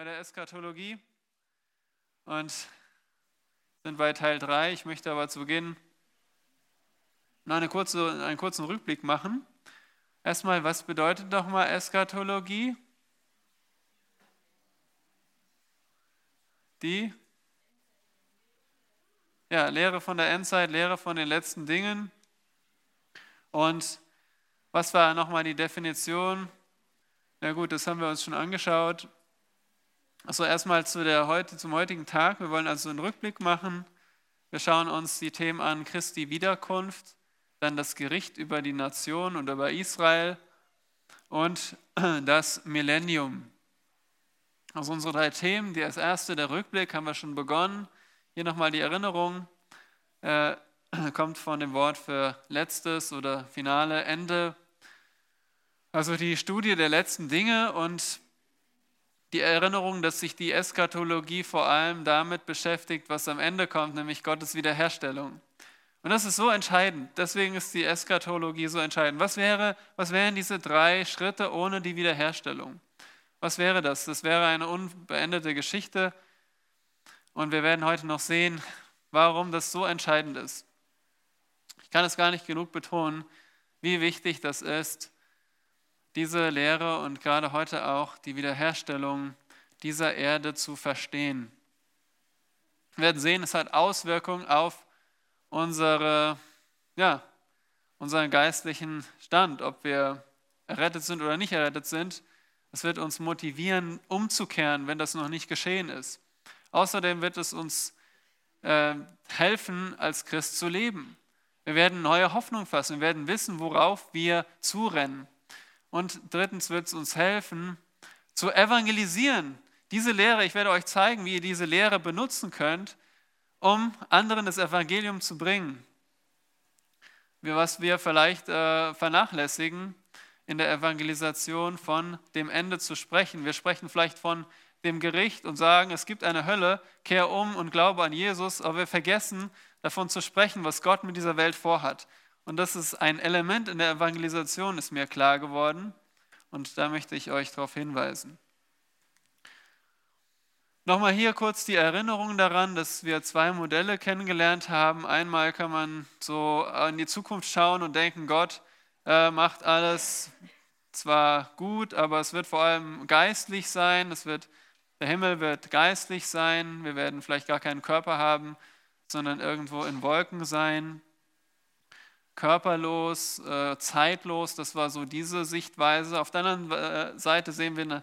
bei der Eskatologie und sind bei Teil 3. Ich möchte aber zu Beginn noch eine kurze, einen kurzen Rückblick machen. Erstmal, was bedeutet nochmal Eskatologie? Die ja, Lehre von der Endzeit, Lehre von den letzten Dingen. Und was war nochmal die Definition? Na gut, das haben wir uns schon angeschaut. Also erstmal zu der heute, zum heutigen Tag. Wir wollen also einen Rückblick machen. Wir schauen uns die Themen an Christi Wiederkunft, dann das Gericht über die Nation und über Israel und das Millennium. Also unsere drei Themen. Das erste, der Rückblick, haben wir schon begonnen. Hier nochmal die Erinnerung. Äh, kommt von dem Wort für letztes oder Finale, Ende. Also die Studie der letzten Dinge und die Erinnerung, dass sich die Eskatologie vor allem damit beschäftigt, was am Ende kommt, nämlich Gottes Wiederherstellung. Und das ist so entscheidend. Deswegen ist die Eskatologie so entscheidend. Was, wäre, was wären diese drei Schritte ohne die Wiederherstellung? Was wäre das? Das wäre eine unbeendete Geschichte. Und wir werden heute noch sehen, warum das so entscheidend ist. Ich kann es gar nicht genug betonen, wie wichtig das ist, diese Lehre und gerade heute auch die Wiederherstellung dieser Erde zu verstehen. Wir werden sehen, es hat Auswirkungen auf unsere, ja, unseren geistlichen Stand, ob wir errettet sind oder nicht errettet sind. Es wird uns motivieren, umzukehren, wenn das noch nicht geschehen ist. Außerdem wird es uns äh, helfen, als Christ zu leben. Wir werden neue Hoffnung fassen, wir werden wissen, worauf wir zurennen. Und drittens wird es uns helfen, zu evangelisieren. Diese Lehre, ich werde euch zeigen, wie ihr diese Lehre benutzen könnt, um anderen das Evangelium zu bringen. Was wir vielleicht äh, vernachlässigen, in der Evangelisation von dem Ende zu sprechen. Wir sprechen vielleicht von dem Gericht und sagen, es gibt eine Hölle, kehr um und glaube an Jesus, aber wir vergessen davon zu sprechen, was Gott mit dieser Welt vorhat. Und das ist ein Element in der Evangelisation, ist mir klar geworden. Und da möchte ich euch darauf hinweisen. Nochmal hier kurz die Erinnerung daran, dass wir zwei Modelle kennengelernt haben. Einmal kann man so in die Zukunft schauen und denken, Gott äh, macht alles zwar gut, aber es wird vor allem geistlich sein. Es wird, der Himmel wird geistlich sein. Wir werden vielleicht gar keinen Körper haben, sondern irgendwo in Wolken sein körperlos, äh, zeitlos. Das war so diese Sichtweise. Auf der anderen äh, Seite sehen wir eine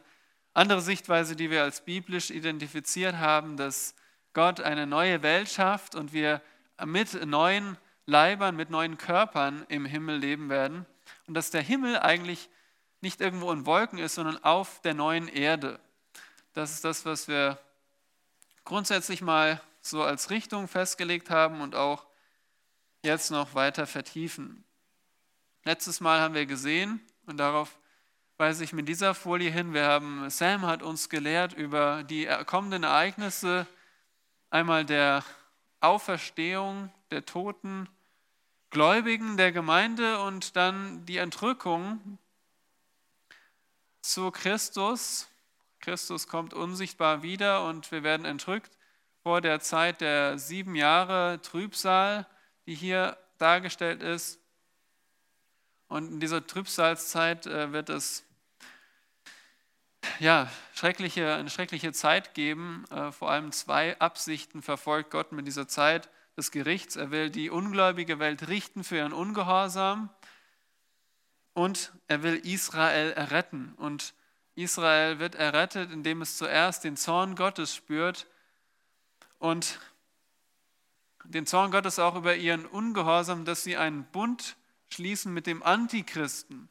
andere Sichtweise, die wir als biblisch identifiziert haben, dass Gott eine neue Welt schafft und wir mit neuen Leibern, mit neuen Körpern im Himmel leben werden. Und dass der Himmel eigentlich nicht irgendwo in Wolken ist, sondern auf der neuen Erde. Das ist das, was wir grundsätzlich mal so als Richtung festgelegt haben und auch jetzt noch weiter vertiefen. Letztes Mal haben wir gesehen, und darauf weise ich mit dieser Folie hin, wir haben, Sam hat uns gelehrt über die kommenden Ereignisse, einmal der Auferstehung der Toten, Gläubigen der Gemeinde und dann die Entrückung zu Christus. Christus kommt unsichtbar wieder und wir werden entrückt vor der Zeit der sieben Jahre Trübsal die hier dargestellt ist. Und in dieser Trübsalzeit äh, wird es ja, schreckliche, eine schreckliche Zeit geben. Äh, vor allem zwei Absichten verfolgt Gott mit dieser Zeit des Gerichts. Er will die ungläubige Welt richten für ihren Ungehorsam und er will Israel erretten. Und Israel wird errettet, indem es zuerst den Zorn Gottes spürt und den Zorn Gottes auch über ihren Ungehorsam, dass sie einen Bund schließen mit dem Antichristen.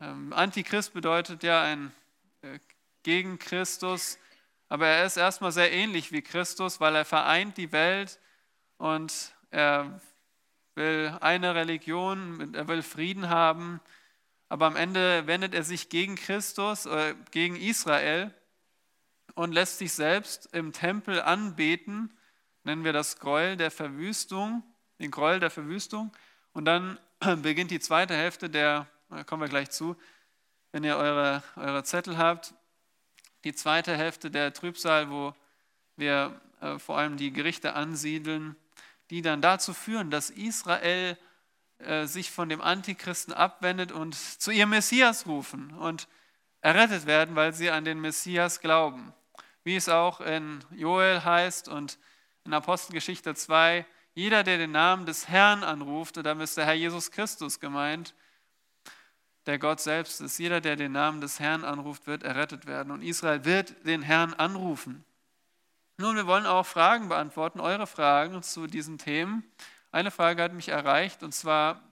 Ähm, Antichrist bedeutet ja ein äh, gegen Christus, aber er ist erstmal sehr ähnlich wie Christus, weil er vereint die Welt und er will eine Religion, er will Frieden haben, aber am Ende wendet er sich gegen Christus, äh, gegen Israel und lässt sich selbst im Tempel anbeten nennen wir das Gräuel der Verwüstung, den Gräuel der Verwüstung. Und dann beginnt die zweite Hälfte der, da kommen wir gleich zu, wenn ihr eure, eure Zettel habt, die zweite Hälfte der Trübsal, wo wir äh, vor allem die Gerichte ansiedeln, die dann dazu führen, dass Israel äh, sich von dem Antichristen abwendet und zu ihrem Messias rufen und errettet werden, weil sie an den Messias glauben. Wie es auch in Joel heißt und in Apostelgeschichte 2, jeder, der den Namen des Herrn anruft, und damit ist der Herr Jesus Christus gemeint, der Gott selbst ist, jeder, der den Namen des Herrn anruft, wird errettet werden. Und Israel wird den Herrn anrufen. Nun, wir wollen auch Fragen beantworten, eure Fragen zu diesen Themen. Eine Frage hat mich erreicht und zwar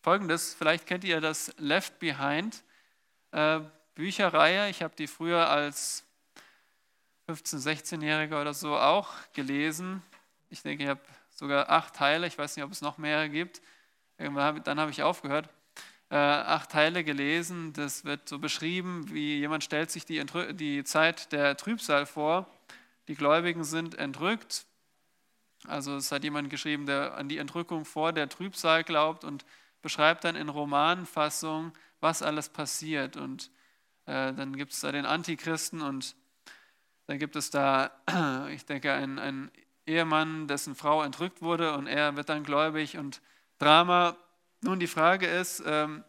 folgendes, vielleicht kennt ihr das Left Behind äh, Bücherreihe. Ich habe die früher als 15-, 16-Jähriger oder so auch gelesen. Ich denke, ich habe sogar acht Teile, ich weiß nicht, ob es noch mehrere gibt. Irgendwann dann habe ich aufgehört. Äh, acht Teile gelesen. Das wird so beschrieben, wie jemand stellt sich die, die Zeit der Trübsal vor. Die Gläubigen sind entrückt. Also es hat jemand geschrieben, der an die Entrückung vor der Trübsal glaubt und beschreibt dann in Romanfassung, was alles passiert. Und äh, dann gibt es da den Antichristen und dann gibt es da, ich denke, einen, einen Ehemann, dessen Frau entrückt wurde und er wird dann gläubig und Drama. Nun, die Frage ist, ähm,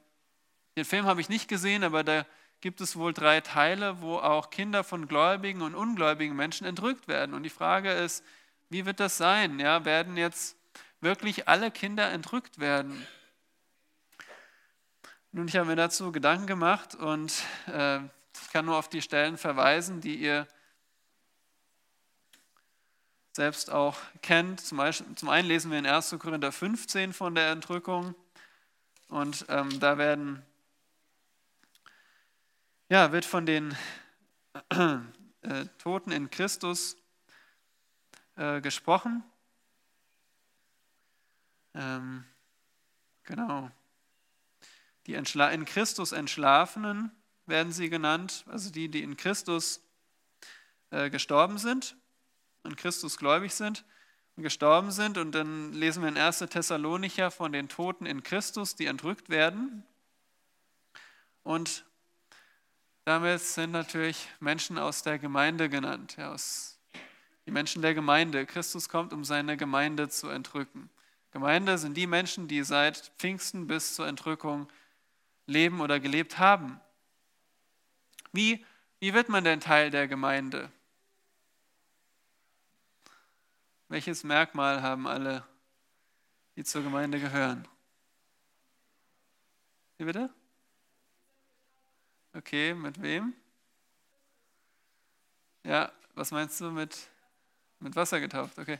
den Film habe ich nicht gesehen, aber da gibt es wohl drei Teile, wo auch Kinder von gläubigen und ungläubigen Menschen entrückt werden. Und die Frage ist, wie wird das sein? Ja, werden jetzt wirklich alle Kinder entrückt werden? Nun, ich habe mir dazu Gedanken gemacht und äh, ich kann nur auf die Stellen verweisen, die ihr selbst auch kennt. Zum, Beispiel, zum einen lesen wir in 1. Korinther 15 von der Entrückung und ähm, da werden, ja, wird von den äh, Toten in Christus äh, gesprochen. Ähm, genau. Die in Christus Entschlafenen werden sie genannt, also die, die in Christus äh, gestorben sind an Christus gläubig sind und gestorben sind. Und dann lesen wir in 1. Thessalonicher von den Toten in Christus, die entrückt werden. Und damit sind natürlich Menschen aus der Gemeinde genannt, ja, aus, die Menschen der Gemeinde. Christus kommt, um seine Gemeinde zu entrücken. Gemeinde sind die Menschen, die seit Pfingsten bis zur Entrückung leben oder gelebt haben. Wie, wie wird man denn Teil der Gemeinde? Welches Merkmal haben alle, die zur Gemeinde gehören? Wie bitte? Okay, mit wem? Ja, was meinst du mit, mit Wasser getauft? Okay,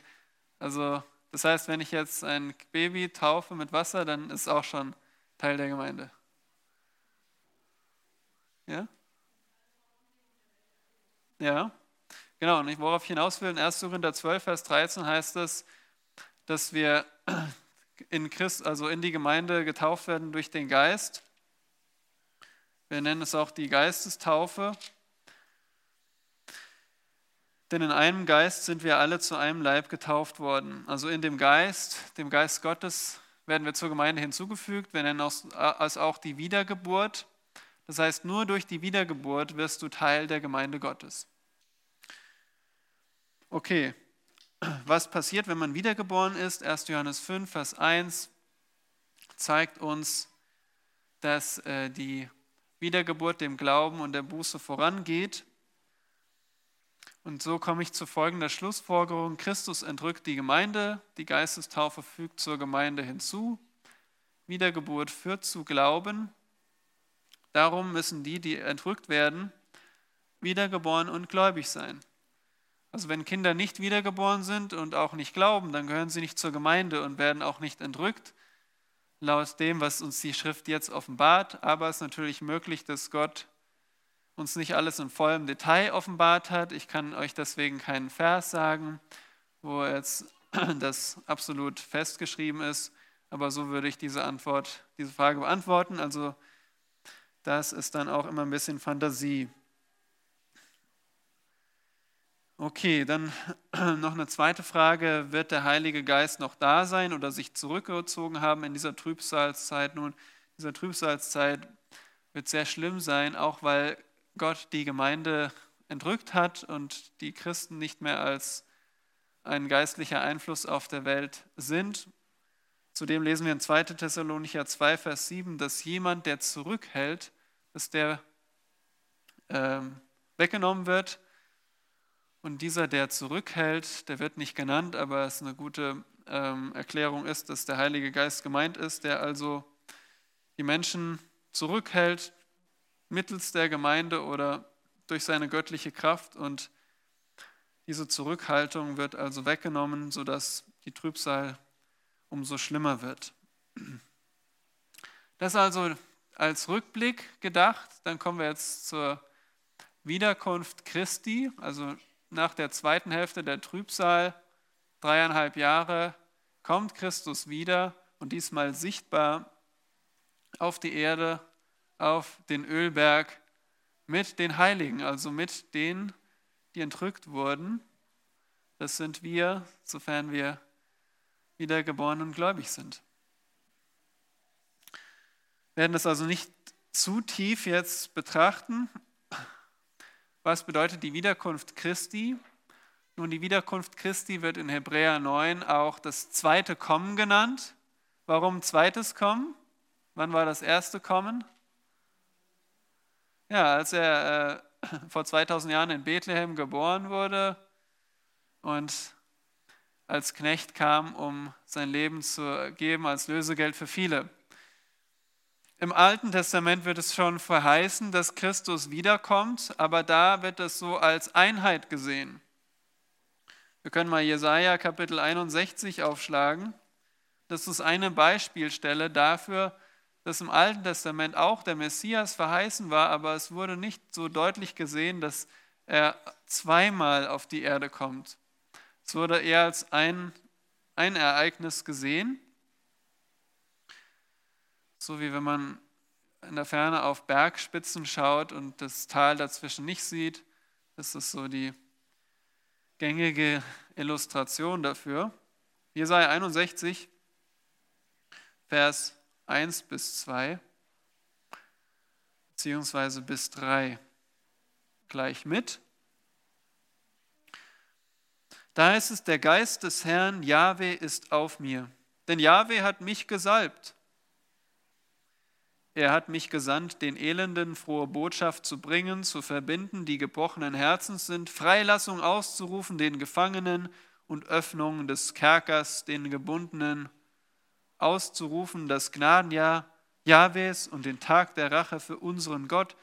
also das heißt, wenn ich jetzt ein Baby taufe mit Wasser, dann ist es auch schon Teil der Gemeinde. Ja? Ja. Genau, und worauf ich hinaus will, in 1. Korinther 12, Vers 13 heißt es, dass wir in Christ, also in die Gemeinde getauft werden durch den Geist. Wir nennen es auch die Geistestaufe. Denn in einem Geist sind wir alle zu einem Leib getauft worden. Also in dem Geist, dem Geist Gottes, werden wir zur Gemeinde hinzugefügt. Wir nennen es auch die Wiedergeburt. Das heißt, nur durch die Wiedergeburt wirst du Teil der Gemeinde Gottes. Okay, was passiert, wenn man wiedergeboren ist? 1. Johannes 5, Vers 1 zeigt uns, dass äh, die Wiedergeburt dem Glauben und der Buße vorangeht. Und so komme ich zu folgender Schlussfolgerung. Christus entrückt die Gemeinde, die Geistestaufe fügt zur Gemeinde hinzu. Wiedergeburt führt zu Glauben. Darum müssen die, die entrückt werden, wiedergeboren und gläubig sein. Also wenn Kinder nicht wiedergeboren sind und auch nicht glauben, dann gehören sie nicht zur Gemeinde und werden auch nicht entrückt, laut dem, was uns die Schrift jetzt offenbart. Aber es ist natürlich möglich, dass Gott uns nicht alles in vollem Detail offenbart hat. Ich kann euch deswegen keinen Vers sagen, wo jetzt das absolut festgeschrieben ist. Aber so würde ich diese Antwort, diese Frage beantworten. Also das ist dann auch immer ein bisschen Fantasie. Okay, dann noch eine zweite Frage. Wird der Heilige Geist noch da sein oder sich zurückgezogen haben in dieser Trübsalzeit? Nun, diese Trübsalzeit wird sehr schlimm sein, auch weil Gott die Gemeinde entrückt hat und die Christen nicht mehr als ein geistlicher Einfluss auf der Welt sind. Zudem lesen wir in 2. Thessalonicher 2, Vers 7, dass jemand, der zurückhält, dass der ähm, weggenommen wird. Und dieser, der zurückhält, der wird nicht genannt, aber es ist eine gute ähm, Erklärung ist, dass der Heilige Geist gemeint ist, der also die Menschen zurückhält mittels der Gemeinde oder durch seine göttliche Kraft und diese Zurückhaltung wird also weggenommen, sodass die Trübsal umso schlimmer wird. Das also als Rückblick gedacht. Dann kommen wir jetzt zur Wiederkunft Christi, also nach der zweiten Hälfte der Trübsal, dreieinhalb Jahre, kommt Christus wieder und diesmal sichtbar auf die Erde, auf den Ölberg mit den Heiligen, also mit denen, die entrückt wurden. Das sind wir, sofern wir wiedergeboren und gläubig sind. Wir werden das also nicht zu tief jetzt betrachten. Was bedeutet die Wiederkunft Christi? Nun, die Wiederkunft Christi wird in Hebräer 9 auch das zweite Kommen genannt. Warum zweites Kommen? Wann war das erste Kommen? Ja, als er äh, vor 2000 Jahren in Bethlehem geboren wurde und als Knecht kam, um sein Leben zu geben als Lösegeld für viele. Im Alten Testament wird es schon verheißen, dass Christus wiederkommt, aber da wird es so als Einheit gesehen. Wir können mal Jesaja Kapitel 61 aufschlagen. Das ist eine Beispielstelle dafür, dass im Alten Testament auch der Messias verheißen war, aber es wurde nicht so deutlich gesehen, dass er zweimal auf die Erde kommt. Es wurde eher als ein, ein Ereignis gesehen, so wie wenn man in der Ferne auf Bergspitzen schaut und das Tal dazwischen nicht sieht. Das ist so die gängige Illustration dafür. Jesaja 61, Vers 1 bis 2, beziehungsweise bis 3 gleich mit. Da heißt es, der Geist des Herrn Jahwe ist auf mir, denn Jahwe hat mich gesalbt. Er hat mich gesandt, den Elenden frohe Botschaft zu bringen, zu verbinden, die gebrochenen Herzens sind, Freilassung auszurufen den Gefangenen und Öffnung des Kerkers den Gebundenen auszurufen, das Gnadenjahr Jahwes und den Tag der Rache für unseren Gott,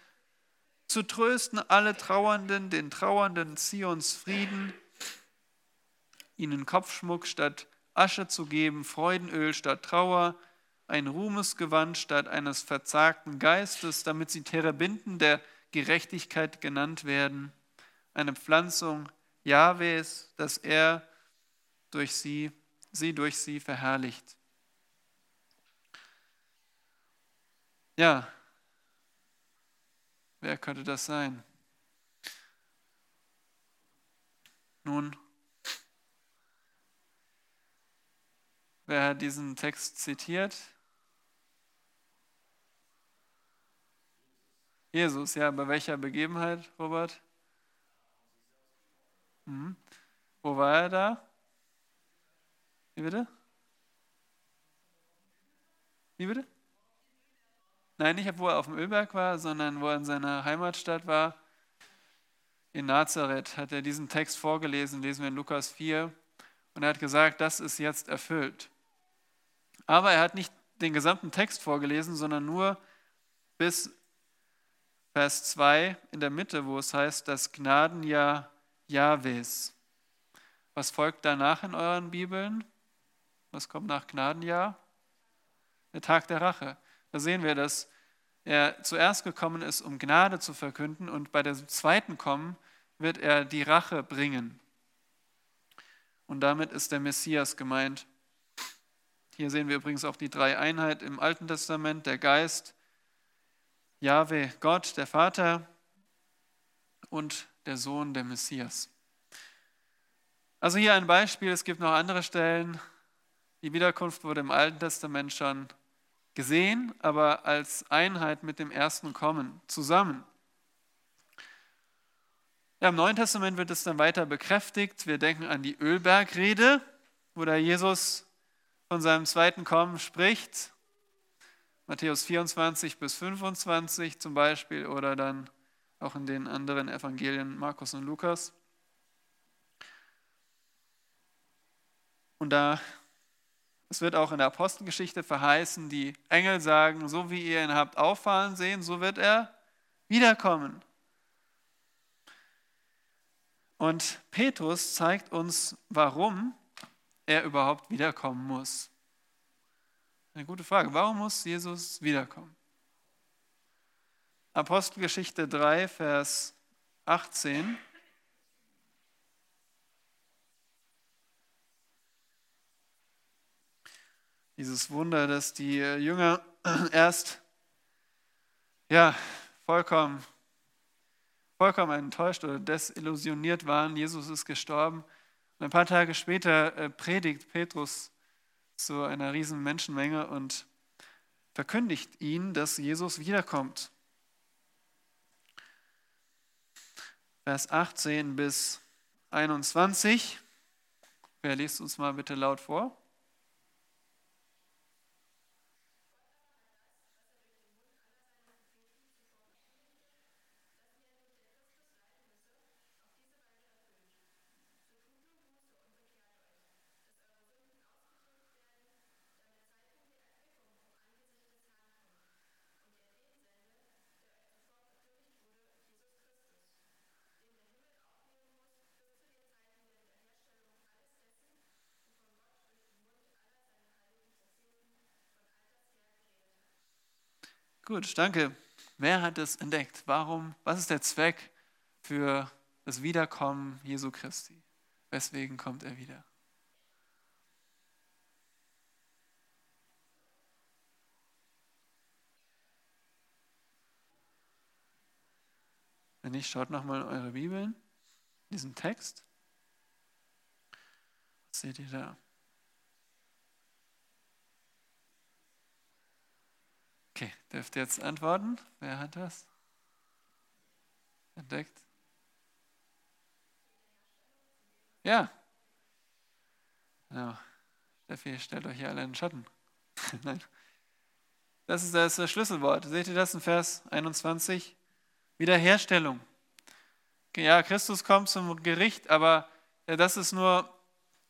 zu trösten alle Trauernden, den Trauernden Zions Frieden, ihnen Kopfschmuck statt Asche zu geben, Freudenöl statt Trauer, ein Ruhmesgewand statt eines verzagten Geistes, damit sie Terebinden der Gerechtigkeit genannt werden, eine Pflanzung Jahwes, dass er durch sie, sie durch sie verherrlicht. Ja, wer könnte das sein? Nun, wer hat diesen Text zitiert? Jesus, ja, bei welcher Begebenheit, Robert? Mhm. Wo war er da? Wie bitte? Wie bitte? Nein, nicht wo er auf dem Ölberg war, sondern wo er in seiner Heimatstadt war. In Nazareth hat er diesen Text vorgelesen, lesen wir in Lukas 4. Und er hat gesagt, das ist jetzt erfüllt. Aber er hat nicht den gesamten Text vorgelesen, sondern nur bis Vers 2 in der Mitte, wo es heißt, das Gnadenjahr Jahwes. Was folgt danach in euren Bibeln? Was kommt nach Gnadenjahr? Der Tag der Rache. Da sehen wir, dass er zuerst gekommen ist, um Gnade zu verkünden und bei dem zweiten Kommen wird er die Rache bringen. Und damit ist der Messias gemeint. Hier sehen wir übrigens auch die drei Einheit im Alten Testament, der Geist, Jahwe, Gott, der Vater und der Sohn, der Messias. Also hier ein Beispiel, es gibt noch andere Stellen. Die Wiederkunft wurde im Alten Testament schon gesehen, aber als Einheit mit dem ersten Kommen zusammen. Ja, Im Neuen Testament wird es dann weiter bekräftigt. Wir denken an die Ölbergrede, wo da Jesus von seinem zweiten Kommen spricht. Matthäus 24 bis 25 zum Beispiel oder dann auch in den anderen Evangelien Markus und Lukas. Und da, es wird auch in der Apostelgeschichte verheißen, die Engel sagen, so wie ihr ihn habt auffallen sehen, so wird er wiederkommen. Und Petrus zeigt uns, warum er überhaupt wiederkommen muss. Eine gute Frage. Warum muss Jesus wiederkommen? Apostelgeschichte 3, Vers 18. Dieses Wunder, dass die Jünger erst ja, vollkommen, vollkommen enttäuscht oder desillusioniert waren. Jesus ist gestorben. Und ein paar Tage später äh, predigt Petrus zu einer riesen Menschenmenge und verkündigt ihnen, dass Jesus wiederkommt. Vers 18 bis 21. Wer liest uns mal bitte laut vor? Gut, danke. Wer hat es entdeckt? Warum? Was ist der Zweck für das Wiederkommen Jesu Christi? Weswegen kommt er wieder? Wenn nicht, schaut nochmal in eure Bibeln, diesen Text. Was seht ihr da? Okay, dürft ihr jetzt antworten? Wer hat das entdeckt? Ja. Genau. Steffi, stellt euch hier alle in den Schatten. Nein. Das ist das Schlüsselwort. Seht ihr das in Vers 21? Wiederherstellung. Ja, Christus kommt zum Gericht, aber das ist nur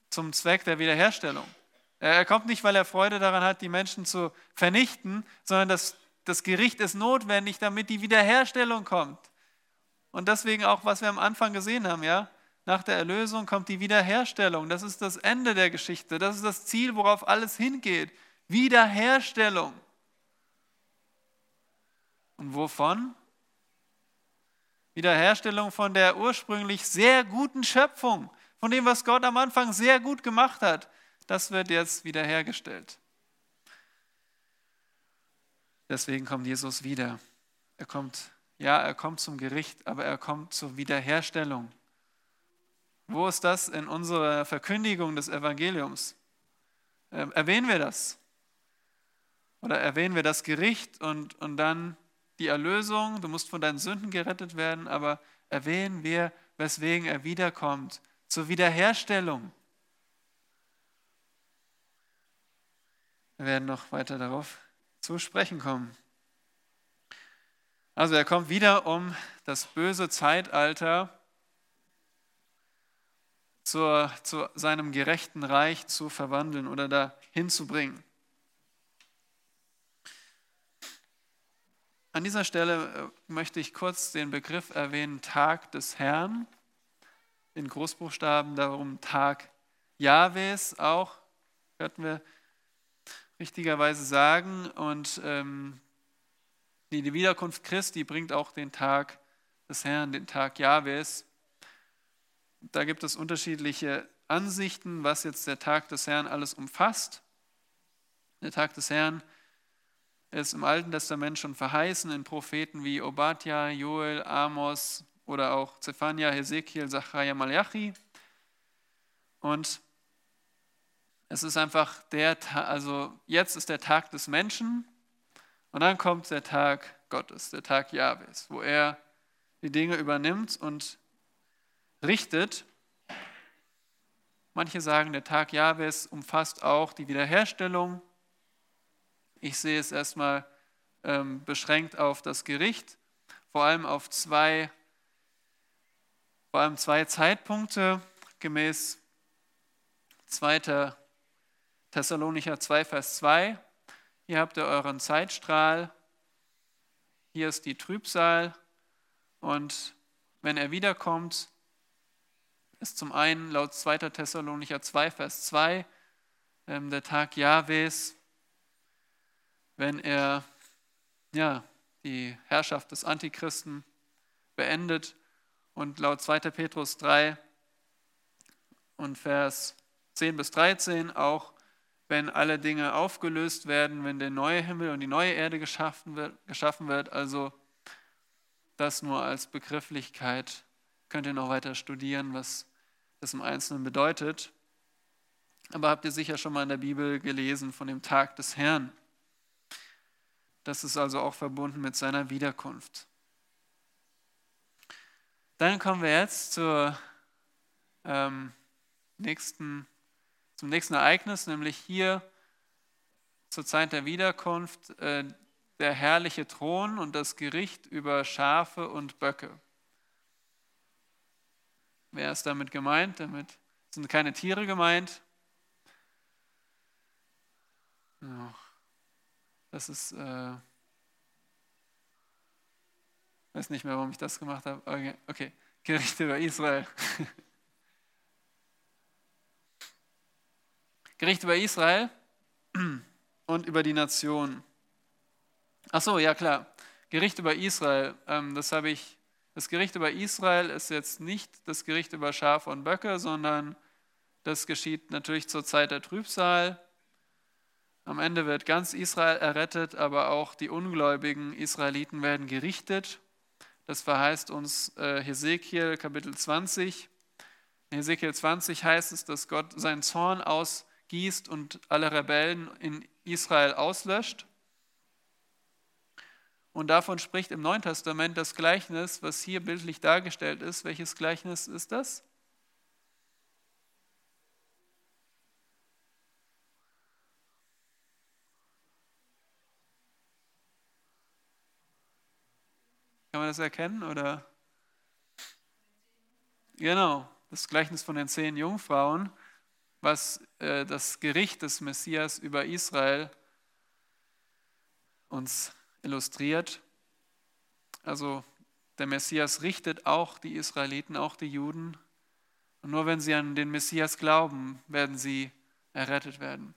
zum Zweck der Wiederherstellung. Er kommt nicht, weil er Freude daran hat, die Menschen zu vernichten, sondern das, das Gericht ist notwendig, damit die Wiederherstellung kommt. Und deswegen auch, was wir am Anfang gesehen haben, ja, nach der Erlösung kommt die Wiederherstellung. Das ist das Ende der Geschichte. Das ist das Ziel, worauf alles hingeht. Wiederherstellung. Und wovon? Wiederherstellung von der ursprünglich sehr guten Schöpfung, von dem, was Gott am Anfang sehr gut gemacht hat. Das wird jetzt wiederhergestellt. Deswegen kommt Jesus wieder. Er kommt, ja, er kommt zum Gericht, aber er kommt zur Wiederherstellung. Wo ist das in unserer Verkündigung des Evangeliums? Ähm, erwähnen wir das? Oder erwähnen wir das Gericht und, und dann die Erlösung? Du musst von deinen Sünden gerettet werden, aber erwähnen wir, weswegen er wiederkommt? Zur Wiederherstellung. Wir werden noch weiter darauf zu sprechen kommen. Also er kommt wieder, um das böse Zeitalter zur, zu seinem gerechten Reich zu verwandeln oder dahin zu bringen. An dieser Stelle äh, möchte ich kurz den Begriff erwähnen, Tag des Herrn, in Großbuchstaben, darum Tag Jahwes auch, hörten wir richtigerweise sagen. Und ähm, die Wiederkunft Christi bringt auch den Tag des Herrn, den Tag Jahwes. Da gibt es unterschiedliche Ansichten, was jetzt der Tag des Herrn alles umfasst. Der Tag des Herrn ist im Alten Testament schon verheißen in Propheten wie Obadja, Joel, Amos oder auch Zephania, Hesekiel, Zachariah, Malachi. Und es ist einfach der Tag, also jetzt ist der Tag des Menschen und dann kommt der Tag Gottes, der Tag Jahwes, wo er die Dinge übernimmt und richtet. Manche sagen, der Tag Jahwes umfasst auch die Wiederherstellung. Ich sehe es erstmal ähm, beschränkt auf das Gericht, vor allem auf zwei, vor allem zwei Zeitpunkte gemäß 2. Thessalonicher 2, Vers 2. Hier habt ihr euren Zeitstrahl, hier ist die Trübsal und wenn er wiederkommt, ist zum einen laut 2. Thessalonicher 2, Vers 2 ähm, der Tag Jahwes, wenn er ja, die Herrschaft des Antichristen beendet und laut 2. Petrus 3 und Vers 10 bis 13 auch, wenn alle Dinge aufgelöst werden, wenn der neue Himmel und die neue Erde geschaffen wird, geschaffen wird also das nur als Begrifflichkeit, könnt ihr noch weiter studieren, was das im Einzelnen bedeutet. Aber habt ihr sicher schon mal in der Bibel gelesen von dem Tag des Herrn. Das ist also auch verbunden mit seiner Wiederkunft. Dann kommen wir jetzt zur, ähm, nächsten, zum nächsten Ereignis, nämlich hier zur Zeit der Wiederkunft äh, der herrliche Thron und das Gericht über Schafe und Böcke. Wer ist damit gemeint? Damit sind keine Tiere gemeint. Das ist, äh, weiß nicht mehr, warum ich das gemacht habe. Okay, okay. Gericht über Israel. Gericht über Israel und über die Nation. Ach so, ja klar. Gericht über Israel. Ähm, das habe ich. Das Gericht über Israel ist jetzt nicht das Gericht über Schafe und Böcke, sondern das geschieht natürlich zur Zeit der Trübsal. Am Ende wird ganz Israel errettet, aber auch die ungläubigen Israeliten werden gerichtet. Das verheißt uns äh, Hesekiel Kapitel 20. In Hesekiel 20 heißt es, dass Gott seinen Zorn ausgießt und alle Rebellen in Israel auslöscht. Und davon spricht im Neuen Testament das Gleichnis, was hier bildlich dargestellt ist. Welches Gleichnis ist das? Kann man das erkennen? Oder? Genau, das Gleichnis von den zehn Jungfrauen, was äh, das Gericht des Messias über Israel uns illustriert. Also der Messias richtet auch die Israeliten, auch die Juden. Und nur wenn sie an den Messias glauben, werden sie errettet werden.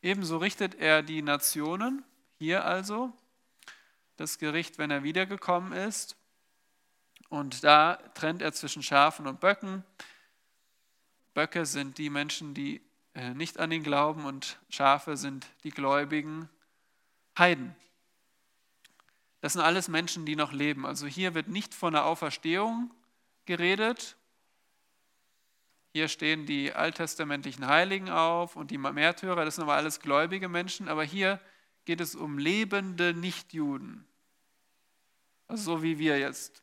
Ebenso richtet er die Nationen, hier also das Gericht, wenn er wiedergekommen ist. Und da trennt er zwischen Schafen und Böcken. Böcke sind die Menschen, die äh, nicht an ihn glauben und Schafe sind die gläubigen Heiden. Das sind alles Menschen, die noch leben. Also hier wird nicht von der Auferstehung geredet. Hier stehen die alttestamentlichen Heiligen auf und die Märtyrer, das sind aber alles gläubige Menschen. Aber hier geht es um lebende Nichtjuden. Also so wie wir jetzt.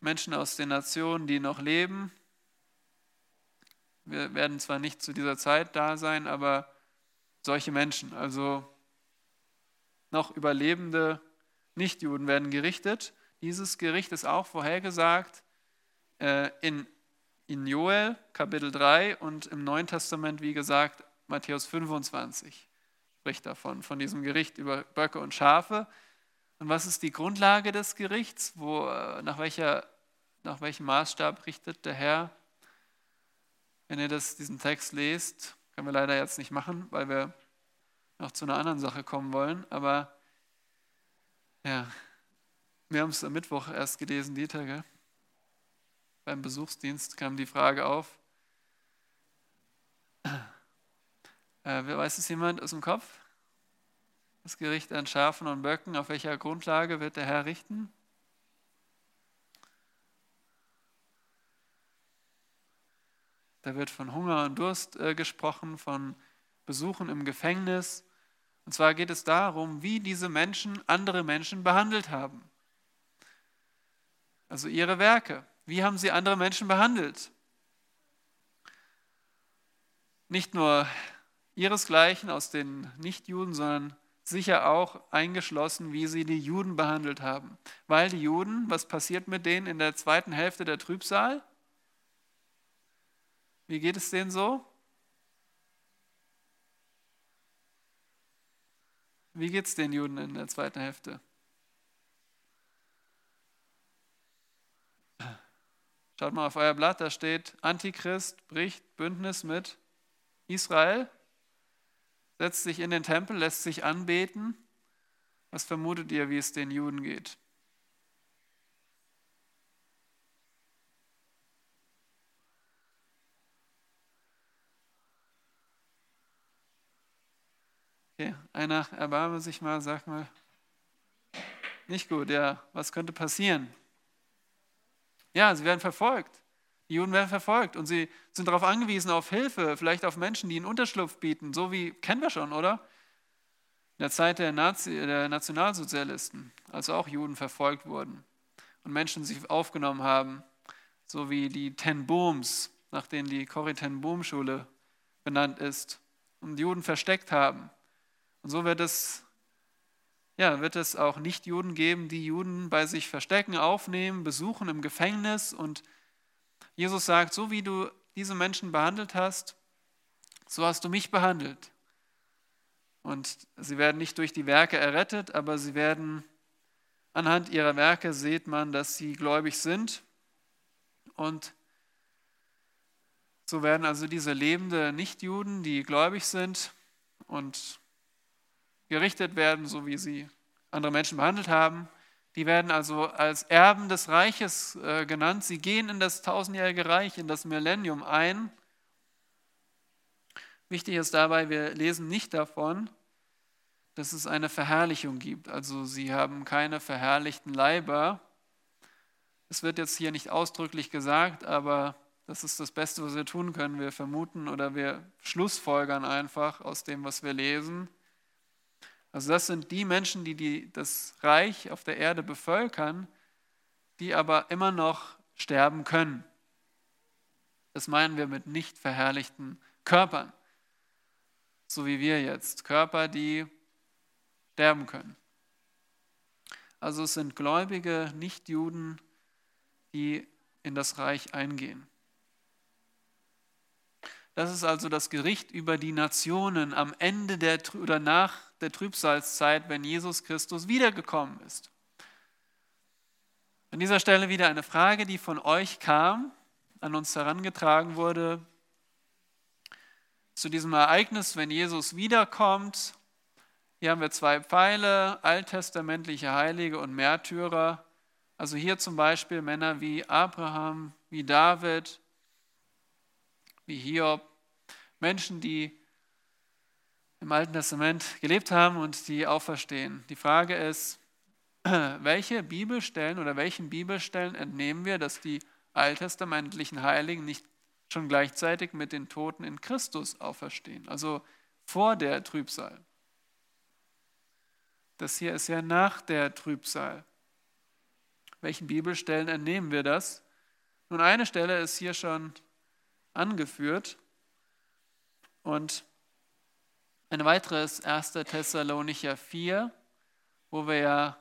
Menschen aus den Nationen, die noch leben. Wir werden zwar nicht zu dieser Zeit da sein, aber solche Menschen, also noch überlebende Nichtjuden werden gerichtet. Dieses Gericht ist auch vorhergesagt äh, in, in Joel Kapitel 3 und im Neuen Testament, wie gesagt, Matthäus 25 spricht davon, von diesem Gericht über Böcke und Schafe. Und was ist die Grundlage des Gerichts? Wo, äh, nach, welcher, nach welchem Maßstab richtet der Herr? Wenn ihr das, diesen Text lest, können wir leider jetzt nicht machen, weil wir noch zu einer anderen Sache kommen wollen. Aber ja, wir haben es am Mittwoch erst gelesen, Dieter, gell? beim Besuchsdienst kam die Frage auf. Äh, weiß es jemand aus dem Kopf? Das Gericht an Schafen und Böcken, auf welcher Grundlage wird der Herr richten? Da wird von Hunger und Durst äh, gesprochen, von Besuchen im Gefängnis. Und zwar geht es darum, wie diese Menschen andere Menschen behandelt haben. Also ihre Werke. Wie haben sie andere Menschen behandelt? Nicht nur ihresgleichen aus den Nichtjuden, sondern sicher auch eingeschlossen, wie sie die Juden behandelt haben. Weil die Juden, was passiert mit denen in der zweiten Hälfte der Trübsal? Wie geht es denen so? Wie geht es den Juden in der zweiten Hälfte? Schaut mal auf euer Blatt, da steht, Antichrist bricht Bündnis mit Israel, setzt sich in den Tempel, lässt sich anbeten. Was vermutet ihr, wie es den Juden geht? Okay, einer erbarme sich mal, sag mal. Nicht gut, ja. Was könnte passieren? Ja, sie werden verfolgt. Die Juden werden verfolgt und sie sind darauf angewiesen, auf Hilfe, vielleicht auf Menschen, die ihnen Unterschlupf bieten, so wie kennen wir schon, oder? In der Zeit der, Nazi, der Nationalsozialisten, als auch Juden verfolgt wurden und Menschen sich aufgenommen haben, so wie die Ten Bohms, nach denen die Corrie Ten Bohm Schule benannt ist, und Juden versteckt haben. Und so wird es ja, wird es auch Nichtjuden geben, die Juden bei sich verstecken, aufnehmen, besuchen im Gefängnis. Und Jesus sagt, so wie du diese Menschen behandelt hast, so hast du mich behandelt. Und sie werden nicht durch die Werke errettet, aber sie werden anhand ihrer Werke sieht man, dass sie gläubig sind. Und so werden also diese lebende Nichtjuden, die gläubig sind und gerichtet werden, so wie sie andere Menschen behandelt haben. Die werden also als Erben des Reiches äh, genannt. Sie gehen in das tausendjährige Reich, in das Millennium ein. Wichtig ist dabei, wir lesen nicht davon, dass es eine Verherrlichung gibt. Also sie haben keine verherrlichten Leiber. Es wird jetzt hier nicht ausdrücklich gesagt, aber das ist das Beste, was wir tun können. Wir vermuten oder wir schlussfolgern einfach aus dem, was wir lesen. Also das sind die Menschen, die, die das Reich auf der Erde bevölkern, die aber immer noch sterben können. Das meinen wir mit nicht verherrlichten Körpern, so wie wir jetzt. Körper, die sterben können. Also es sind gläubige Nichtjuden, die in das Reich eingehen. Das ist also das Gericht über die Nationen am Ende der oder nach der Trübsalzeit, wenn Jesus Christus wiedergekommen ist. An dieser Stelle wieder eine Frage, die von euch kam, an uns herangetragen wurde. Zu diesem Ereignis, wenn Jesus wiederkommt, hier haben wir zwei Pfeile, alttestamentliche Heilige und Märtyrer. Also hier zum Beispiel Männer wie Abraham, wie David, wie Hiob, Menschen, die im Alten Testament gelebt haben und die auferstehen. Die Frage ist, welche Bibelstellen oder welchen Bibelstellen entnehmen wir, dass die alttestamentlichen Heiligen nicht schon gleichzeitig mit den Toten in Christus auferstehen, also vor der Trübsal. Das hier ist ja nach der Trübsal. Welchen Bibelstellen entnehmen wir das? Nun, eine Stelle ist hier schon angeführt und eine weitere ist 1. Thessalonicher 4, wo wir ja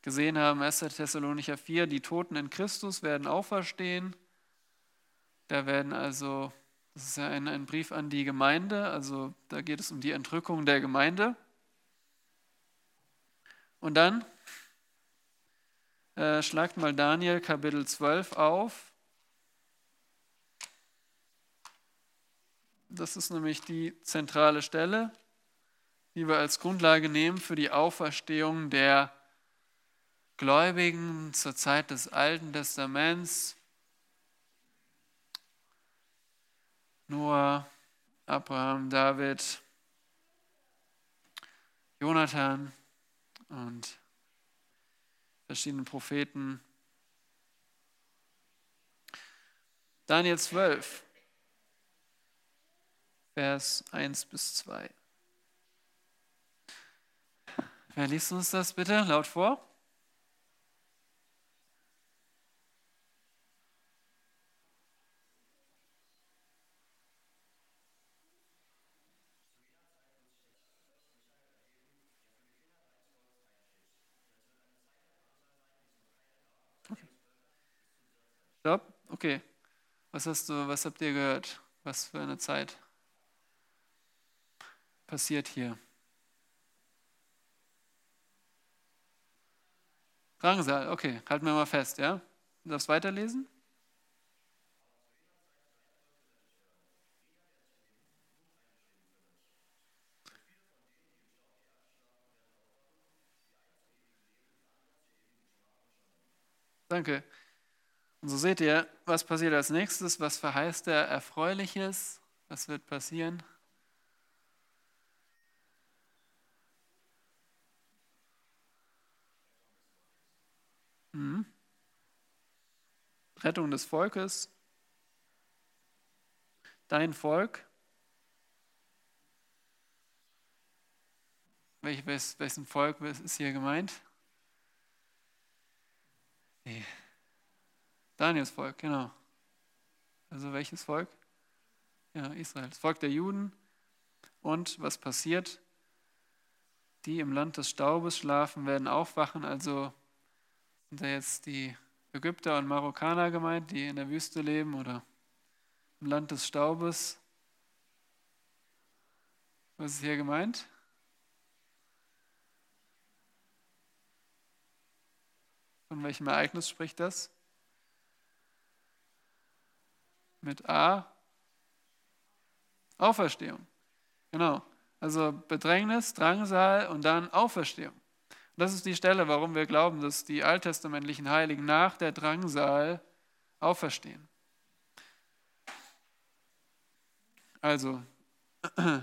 gesehen haben, 1. Thessalonicher 4, die Toten in Christus werden auferstehen. Da werden also, das ist ja ein, ein Brief an die Gemeinde, also da geht es um die Entrückung der Gemeinde. Und dann äh, schlagt mal Daniel Kapitel 12 auf. Das ist nämlich die zentrale Stelle, die wir als Grundlage nehmen für die Auferstehung der Gläubigen zur Zeit des Alten Testaments. Noah, Abraham, David, Jonathan und verschiedene Propheten. Daniel 12. Vers 1 bis 2. Wer liest uns das bitte laut vor? Okay. Was hast du, was habt ihr gehört? Was für eine Zeit? Passiert hier? Drangsal, okay, halten wir mal fest, ja? Du darfst weiterlesen? Danke. Und so seht ihr, was passiert als nächstes, was verheißt er Erfreuliches, was wird passieren. Mhm. Rettung des Volkes, dein Volk. Welch, wessen Volk ist hier gemeint? Nee. Daniels Volk, genau. Also welches Volk? Ja, Israel. Das Volk der Juden. Und was passiert? Die im Land des Staubes schlafen, werden aufwachen. Also sind da jetzt die Ägypter und Marokkaner gemeint, die in der Wüste leben oder im Land des Staubes. Was ist hier gemeint? Von welchem Ereignis spricht das? Mit A. Auferstehung. Genau. Also Bedrängnis, Drangsal und dann Auferstehung. Das ist die Stelle, warum wir glauben, dass die alttestamentlichen Heiligen nach der Drangsal auferstehen. Also, wir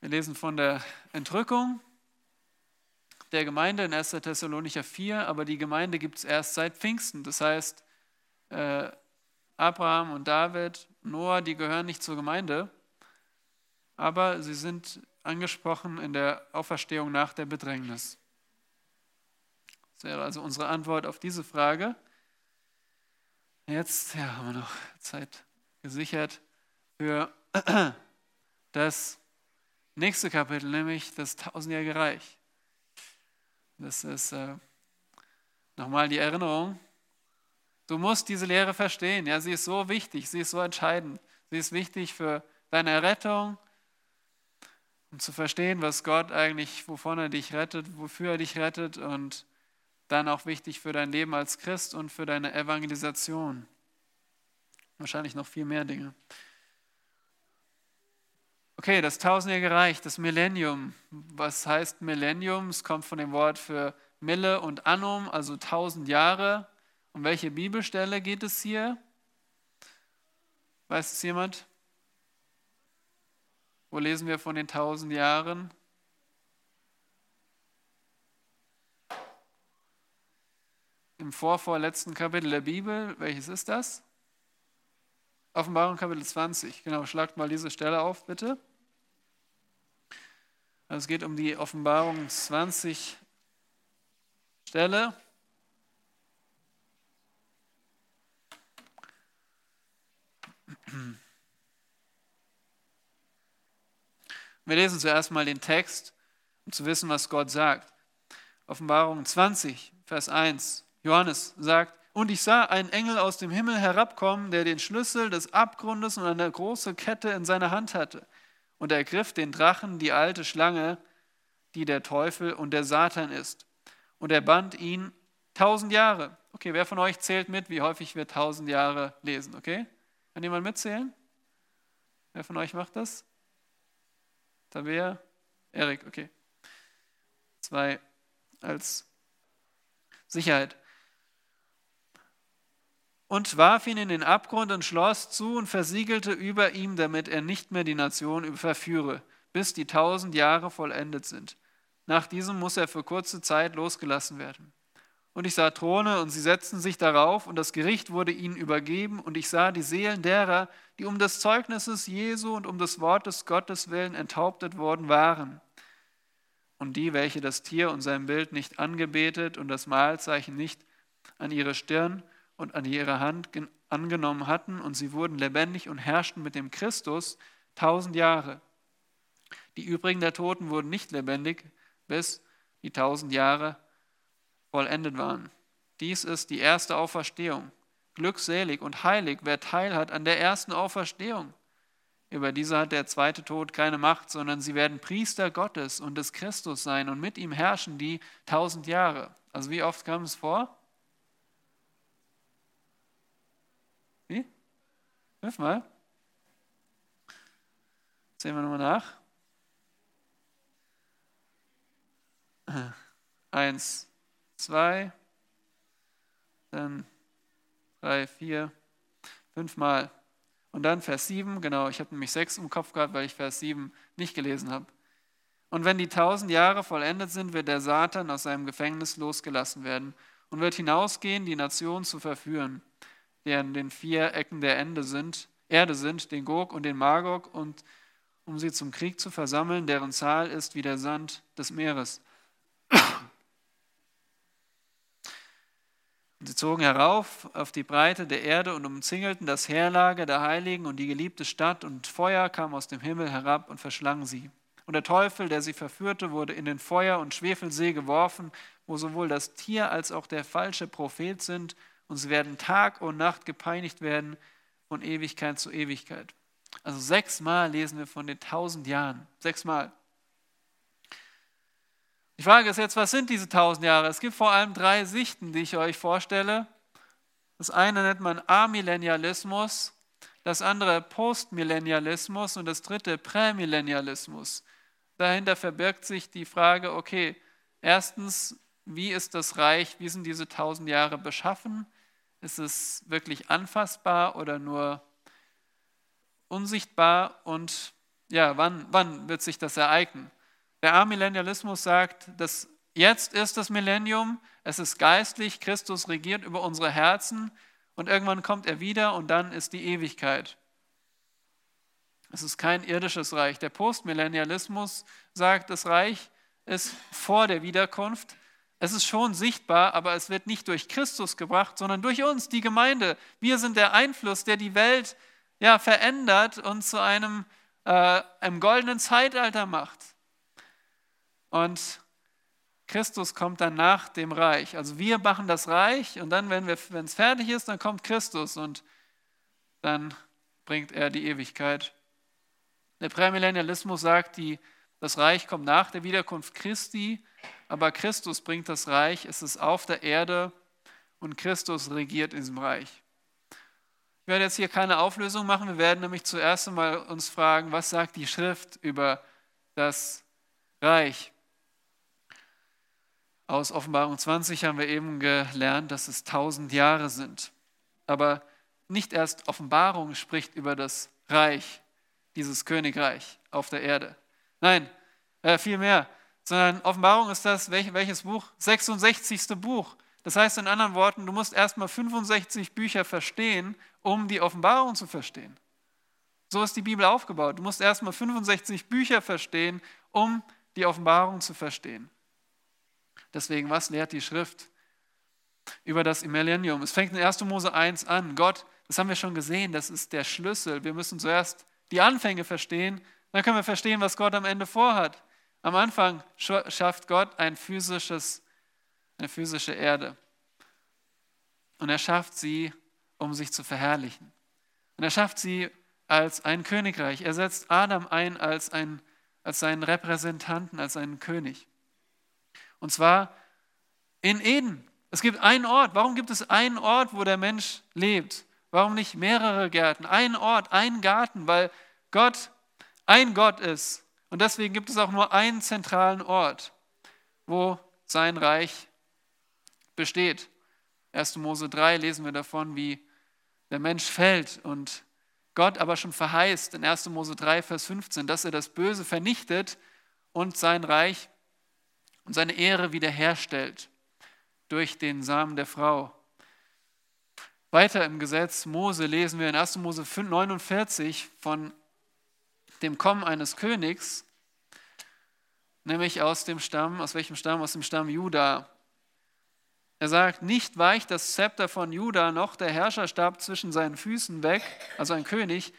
lesen von der Entrückung der Gemeinde in 1. Thessalonicher 4, aber die Gemeinde gibt es erst seit Pfingsten. Das heißt, äh, Abraham und David, Noah, die gehören nicht zur Gemeinde, aber sie sind angesprochen in der Auferstehung nach der Bedrängnis. Das wäre also unsere Antwort auf diese Frage. Jetzt ja, haben wir noch Zeit gesichert für das nächste Kapitel, nämlich das tausendjährige Reich. Das ist äh, nochmal die Erinnerung. Du musst diese Lehre verstehen. Ja, sie ist so wichtig, sie ist so entscheidend. Sie ist wichtig für deine Errettung, um zu verstehen, was Gott eigentlich, wovon er dich rettet, wofür er dich rettet und dann auch wichtig für dein Leben als Christ und für deine Evangelisation. Wahrscheinlich noch viel mehr Dinge. Okay, das tausendjährige Reich, das Millennium. Was heißt Millennium? Es kommt von dem Wort für Mille und Annum, also tausend Jahre. Um welche Bibelstelle geht es hier? Weiß es jemand? Wo lesen wir von den tausend Jahren? Im vorvorletzten Kapitel der Bibel. Welches ist das? Offenbarung Kapitel 20. Genau, schlagt mal diese Stelle auf, bitte. Also es geht um die Offenbarung 20 Stelle. Wir lesen zuerst mal den Text, um zu wissen, was Gott sagt. Offenbarung 20, Vers 1. Johannes sagt, und ich sah einen Engel aus dem Himmel herabkommen, der den Schlüssel des Abgrundes und eine große Kette in seiner Hand hatte und er griff den Drachen, die alte Schlange, die der Teufel und der Satan ist. Und er band ihn tausend Jahre. Okay, wer von euch zählt mit, wie häufig wir tausend Jahre lesen? Okay? Kann jemand mitzählen? Wer von euch macht das? Tabea? Erik, okay. Zwei als Sicherheit und warf ihn in den Abgrund und schloss zu und versiegelte über ihm, damit er nicht mehr die Nation verführe, bis die tausend Jahre vollendet sind. Nach diesem muss er für kurze Zeit losgelassen werden. Und ich sah Throne und sie setzten sich darauf und das Gericht wurde ihnen übergeben und ich sah die Seelen derer, die um des Zeugnisses Jesu und um des Wortes Gottes willen enthauptet worden waren. Und die, welche das Tier und sein Bild nicht angebetet und das Mahlzeichen nicht an ihre Stirn und an ihre Hand angenommen hatten und sie wurden lebendig und herrschten mit dem Christus tausend Jahre. Die übrigen der Toten wurden nicht lebendig, bis die tausend Jahre vollendet waren. dies ist die erste Auferstehung. Glückselig und heilig, wer Teil hat an der ersten Auferstehung. Über diese hat der zweite Tod keine Macht, sondern sie werden Priester Gottes und des Christus sein und mit ihm herrschen die tausend Jahre. Also wie oft kam es vor? Wie? Fünfmal? Sehen wir nochmal nach. Eins, zwei, dann drei, vier, fünfmal. Und dann Vers 7, genau, ich habe nämlich sechs im Kopf gehabt, weil ich Vers 7 nicht gelesen habe. Und wenn die tausend Jahre vollendet sind, wird der Satan aus seinem Gefängnis losgelassen werden und wird hinausgehen, die Nationen zu verführen, die an den vier Ecken der Ende sind, Erde sind, den Gog und den Magog, und um sie zum Krieg zu versammeln, deren Zahl ist wie der Sand des Meeres. Sie zogen herauf auf die Breite der Erde und umzingelten das Heerlager der Heiligen und die geliebte Stadt, und Feuer kam aus dem Himmel herab und verschlang sie. Und der Teufel, der sie verführte, wurde in den Feuer- und Schwefelsee geworfen, wo sowohl das Tier als auch der falsche Prophet sind, und sie werden Tag und Nacht gepeinigt werden von Ewigkeit zu Ewigkeit. Also sechsmal lesen wir von den tausend Jahren. Sechsmal. Die Frage ist jetzt, was sind diese tausend Jahre? Es gibt vor allem drei Sichten, die ich euch vorstelle. Das eine nennt man Amillennialismus, das andere Postmillennialismus und das dritte Prämillennialismus. Dahinter verbirgt sich die Frage, okay, erstens, wie ist das Reich, wie sind diese tausend Jahre beschaffen? Ist es wirklich anfassbar oder nur unsichtbar? Und ja, wann, wann wird sich das ereignen? Der Amillennialismus sagt, dass jetzt ist das Millennium, es ist geistlich, Christus regiert über unsere Herzen und irgendwann kommt er wieder und dann ist die Ewigkeit. Es ist kein irdisches Reich. Der Postmillennialismus sagt, das Reich ist vor der Wiederkunft. Es ist schon sichtbar, aber es wird nicht durch Christus gebracht, sondern durch uns, die Gemeinde. Wir sind der Einfluss, der die Welt ja, verändert und zu einem, äh, einem goldenen Zeitalter macht. Und Christus kommt dann nach dem Reich. Also wir machen das Reich und dann, wenn es fertig ist, dann kommt Christus und dann bringt er die Ewigkeit. Der Prämillennialismus sagt, die, das Reich kommt nach der Wiederkunft Christi, aber Christus bringt das Reich, es ist auf der Erde und Christus regiert in diesem Reich. Ich werde jetzt hier keine Auflösung machen, wir werden nämlich zuerst einmal uns fragen, was sagt die Schrift über das Reich? Aus Offenbarung 20 haben wir eben gelernt, dass es tausend Jahre sind. Aber nicht erst Offenbarung spricht über das Reich, dieses Königreich auf der Erde. Nein, äh, viel mehr. Sondern Offenbarung ist das, welches Buch? 66. Buch. Das heißt in anderen Worten, du musst erstmal 65 Bücher verstehen, um die Offenbarung zu verstehen. So ist die Bibel aufgebaut. Du musst erstmal 65 Bücher verstehen, um die Offenbarung zu verstehen. Deswegen, was lehrt die Schrift über das Millennium? Es fängt in 1. Mose 1 an. Gott, das haben wir schon gesehen, das ist der Schlüssel. Wir müssen zuerst die Anfänge verstehen, dann können wir verstehen, was Gott am Ende vorhat. Am Anfang schafft Gott ein physisches, eine physische Erde. Und er schafft sie, um sich zu verherrlichen. Und er schafft sie als ein Königreich. Er setzt Adam ein als, ein, als seinen Repräsentanten, als einen König. Und zwar in Eden. Es gibt einen Ort. Warum gibt es einen Ort, wo der Mensch lebt? Warum nicht mehrere Gärten? Ein Ort, ein Garten, weil Gott ein Gott ist. Und deswegen gibt es auch nur einen zentralen Ort, wo sein Reich besteht. 1. Mose 3 lesen wir davon, wie der Mensch fällt und Gott aber schon verheißt in 1. Mose 3, Vers 15, dass er das Böse vernichtet und sein Reich und seine Ehre wiederherstellt durch den Samen der Frau. Weiter im Gesetz Mose lesen wir in 1. Mose 49 von dem Kommen eines Königs, nämlich aus dem Stamm, aus welchem Stamm? Aus dem Stamm Juda. Er sagt, nicht weicht das Zepter von Juda noch der Herrscherstab zwischen seinen Füßen weg, also ein König,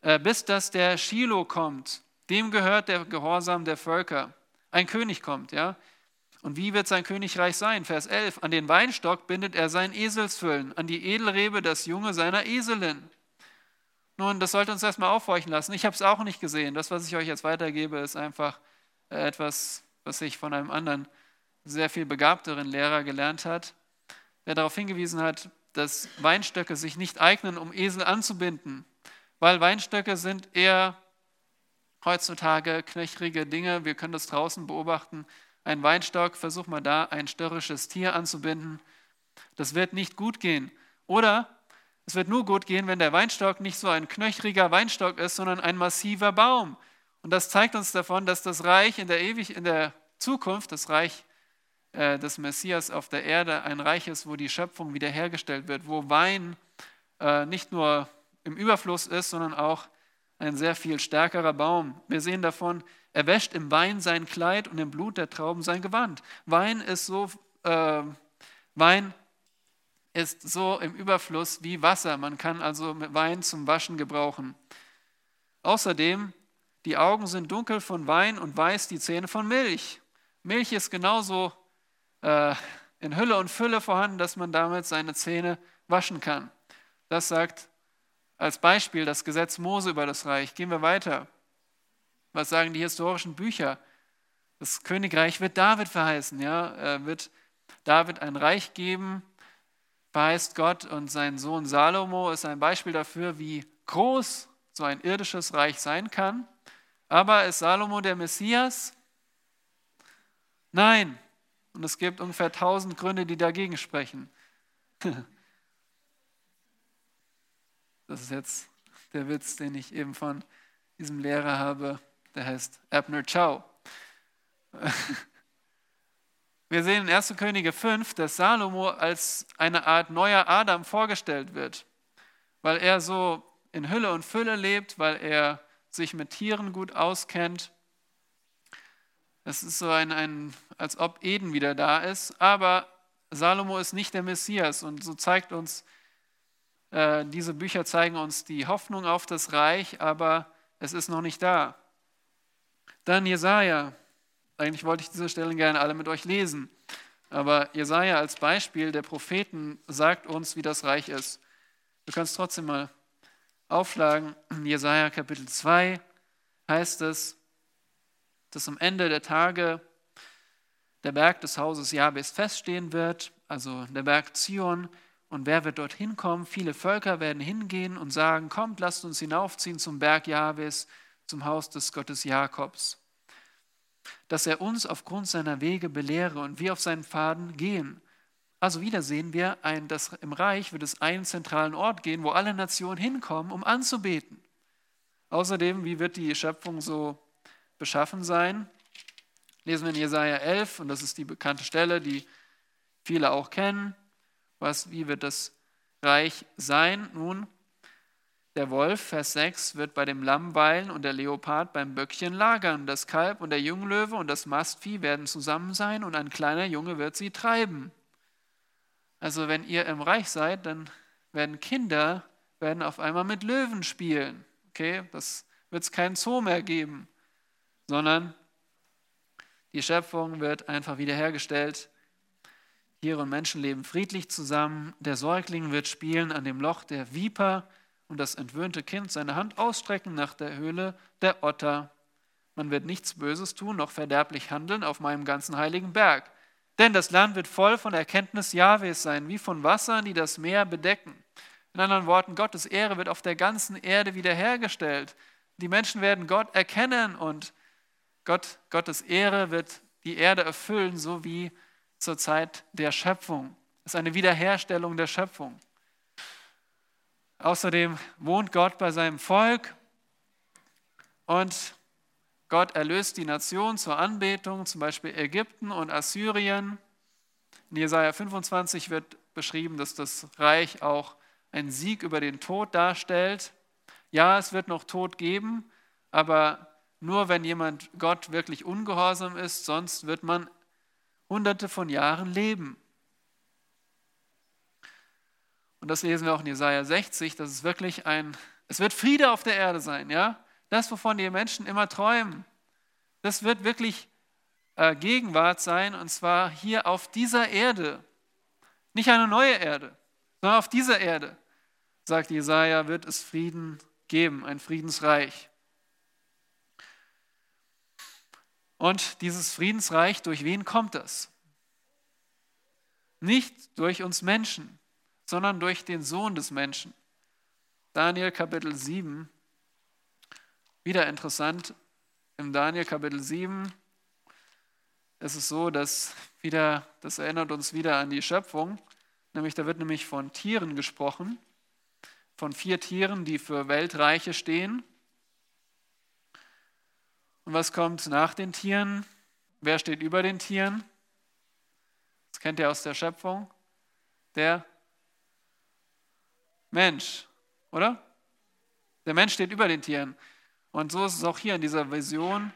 äh, bis dass der Shiloh kommt. Dem gehört der Gehorsam der Völker ein König kommt, ja. Und wie wird sein Königreich sein? Vers 11. An den Weinstock bindet er sein Eselsfüllen, an die Edelrebe das Junge seiner Eselin. Nun, das sollte uns erstmal aufhorchen lassen. Ich habe es auch nicht gesehen. Das, was ich euch jetzt weitergebe, ist einfach äh, etwas, was ich von einem anderen, sehr viel begabteren Lehrer gelernt hat, der darauf hingewiesen hat, dass Weinstöcke sich nicht eignen, um Esel anzubinden, weil Weinstöcke sind eher heutzutage knöchrige Dinge. Wir können das draußen beobachten. Ein Weinstock, versuch mal da ein störrisches Tier anzubinden. Das wird nicht gut gehen. Oder es wird nur gut gehen, wenn der Weinstock nicht so ein knöchriger Weinstock ist, sondern ein massiver Baum. Und das zeigt uns davon, dass das Reich in der, Ewig in der Zukunft, das Reich äh, des Messias auf der Erde, ein Reich ist, wo die Schöpfung wiederhergestellt wird, wo Wein äh, nicht nur im Überfluss ist, sondern auch ein sehr viel stärkerer Baum. Wir sehen davon, er wäscht im Wein sein Kleid und im Blut der Trauben sein Gewand. Wein ist so, äh, Wein ist so im Überfluss wie Wasser. Man kann also Wein zum Waschen gebrauchen. Außerdem, die Augen sind dunkel von Wein und weiß die Zähne von Milch. Milch ist genauso äh, in Hülle und Fülle vorhanden, dass man damit seine Zähne waschen kann. Das sagt als Beispiel das Gesetz Mose über das Reich. Gehen wir weiter. Was sagen die historischen Bücher? Das Königreich wird David verheißen. Ja? Er wird David ein Reich geben, verheißt Gott, und sein Sohn Salomo ist ein Beispiel dafür, wie groß so ein irdisches Reich sein kann. Aber ist Salomo der Messias? Nein. Und es gibt ungefähr tausend Gründe, die dagegen sprechen. Das ist jetzt der Witz, den ich eben von diesem Lehrer habe, der heißt Abner Chow. Wir sehen in 1. Könige 5, dass Salomo als eine Art neuer Adam vorgestellt wird, weil er so in Hülle und Fülle lebt, weil er sich mit Tieren gut auskennt. Es ist so ein, ein, als ob Eden wieder da ist, aber Salomo ist nicht der Messias und so zeigt uns, diese Bücher zeigen uns die Hoffnung auf das Reich, aber es ist noch nicht da. Dann Jesaja. Eigentlich wollte ich diese Stellen gerne alle mit euch lesen. Aber Jesaja als Beispiel der Propheten sagt uns, wie das Reich ist. Du kannst trotzdem mal aufschlagen. In Jesaja Kapitel 2 heißt es, dass am Ende der Tage der Berg des Hauses Jahwes feststehen wird, also der Berg Zion, und wer wird dorthin kommen? Viele Völker werden hingehen und sagen, kommt, lasst uns hinaufziehen zum Berg Jahwes, zum Haus des Gottes Jakobs. Dass er uns aufgrund seiner Wege belehre und wir auf seinen Pfaden gehen. Also wieder sehen wir, ein, dass im Reich wird es einen zentralen Ort gehen, wo alle Nationen hinkommen, um anzubeten. Außerdem, wie wird die Schöpfung so beschaffen sein? Lesen wir in Jesaja 11, und das ist die bekannte Stelle, die viele auch kennen. Was, wie wird das Reich sein? Nun, der Wolf, Vers 6, wird bei dem Lamm weilen und der Leopard beim Böckchen lagern. Das Kalb und der Junglöwe und das Mastvieh werden zusammen sein und ein kleiner Junge wird sie treiben. Also wenn ihr im Reich seid, dann werden Kinder werden auf einmal mit Löwen spielen. Okay, das wird es keinen Zoo mehr geben, sondern die Schöpfung wird einfach wiederhergestellt Tiere und Menschen leben friedlich zusammen. Der Säugling wird spielen an dem Loch der Viper und das entwöhnte Kind seine Hand ausstrecken nach der Höhle der Otter. Man wird nichts Böses tun, noch verderblich handeln auf meinem ganzen heiligen Berg. Denn das Land wird voll von Erkenntnis Jahwes sein, wie von Wassern, die das Meer bedecken. In anderen Worten, Gottes Ehre wird auf der ganzen Erde wiederhergestellt. Die Menschen werden Gott erkennen und Gott, Gottes Ehre wird die Erde erfüllen, so wie zur Zeit der Schöpfung. Es ist eine Wiederherstellung der Schöpfung. Außerdem wohnt Gott bei seinem Volk und Gott erlöst die Nation zur Anbetung, zum Beispiel Ägypten und Assyrien. In Jesaja 25 wird beschrieben, dass das Reich auch einen Sieg über den Tod darstellt. Ja, es wird noch Tod geben, aber nur wenn jemand Gott wirklich ungehorsam ist, sonst wird man hunderte von Jahren leben. Und das lesen wir auch in Jesaja 60, dass es wirklich ein, es wird Friede auf der Erde sein, ja? Das, wovon die Menschen immer träumen, das wird wirklich äh, Gegenwart sein, und zwar hier auf dieser Erde. Nicht eine neue Erde, sondern auf dieser Erde, sagt Jesaja, wird es Frieden geben, ein Friedensreich. Und dieses Friedensreich, durch wen kommt das? Nicht durch uns Menschen, sondern durch den Sohn des Menschen. Daniel Kapitel 7, wieder interessant, im Daniel Kapitel 7 ist es so, dass wieder, das erinnert uns wieder an die Schöpfung, nämlich da wird nämlich von Tieren gesprochen, von vier Tieren, die für Weltreiche stehen. Und was kommt nach den Tieren? Wer steht über den Tieren? Das kennt ihr aus der Schöpfung. Der Mensch, oder? Der Mensch steht über den Tieren. Und so ist es auch hier in dieser Vision.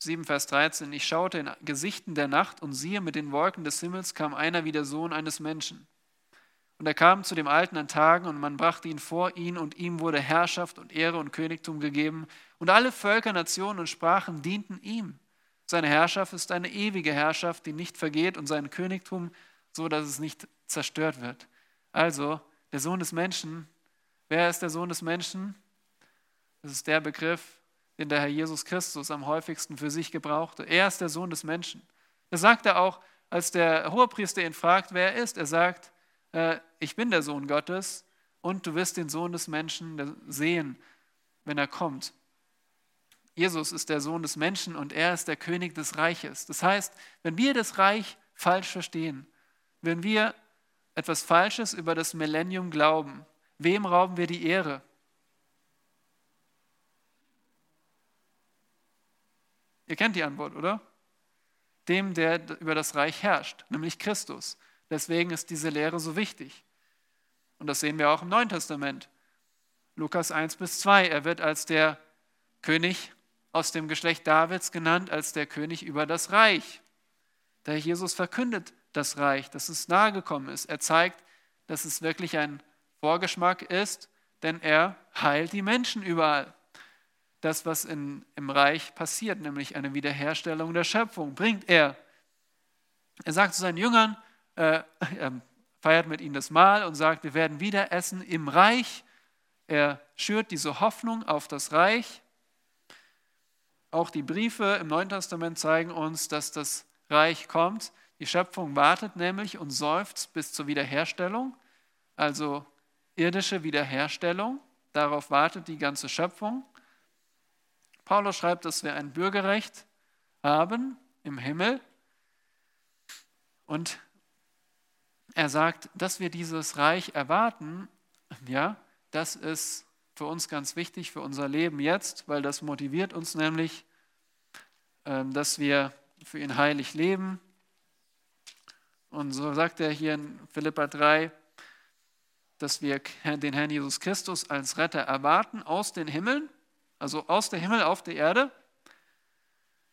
7, Vers 13. Ich schaute in Gesichten der Nacht und siehe, mit den Wolken des Himmels kam einer wie der Sohn eines Menschen. Und er kam zu dem Alten an Tagen und man brachte ihn vor ihn und ihm wurde Herrschaft und Ehre und Königtum gegeben. Und alle Völker, Nationen und Sprachen dienten ihm. Seine Herrschaft ist eine ewige Herrschaft, die nicht vergeht und sein Königtum so, dass es nicht zerstört wird. Also, der Sohn des Menschen, wer ist der Sohn des Menschen? Das ist der Begriff, den der Herr Jesus Christus am häufigsten für sich gebrauchte. Er ist der Sohn des Menschen. Das sagt er auch, als der Hohepriester ihn fragt, wer er ist. Er sagt, ich bin der Sohn Gottes und du wirst den Sohn des Menschen sehen, wenn er kommt. Jesus ist der Sohn des Menschen und er ist der König des Reiches. Das heißt, wenn wir das Reich falsch verstehen, wenn wir etwas Falsches über das Millennium glauben, wem rauben wir die Ehre? Ihr kennt die Antwort, oder? Dem, der über das Reich herrscht, nämlich Christus. Deswegen ist diese Lehre so wichtig. Und das sehen wir auch im Neuen Testament. Lukas 1 bis 2. Er wird als der König aus dem Geschlecht Davids genannt, als der König über das Reich. Der Jesus verkündet das Reich, dass es nahegekommen ist. Er zeigt, dass es wirklich ein Vorgeschmack ist, denn er heilt die Menschen überall das, was in, im Reich passiert, nämlich eine Wiederherstellung der Schöpfung, bringt er. Er sagt zu seinen Jüngern, äh, er feiert mit ihnen das Mahl und sagt, wir werden wieder essen im Reich. Er schürt diese Hoffnung auf das Reich. Auch die Briefe im Neuen Testament zeigen uns, dass das Reich kommt. Die Schöpfung wartet nämlich und seufzt bis zur Wiederherstellung, also irdische Wiederherstellung. Darauf wartet die ganze Schöpfung. Paulus schreibt, dass wir ein Bürgerrecht haben im Himmel. Und er sagt, dass wir dieses Reich erwarten, ja, das ist für uns ganz wichtig für unser Leben jetzt, weil das motiviert uns nämlich, ähm, dass wir für ihn heilig leben. Und so sagt er hier in Philippa 3, dass wir den Herrn Jesus Christus als Retter erwarten aus den Himmeln also aus dem Himmel auf die Erde.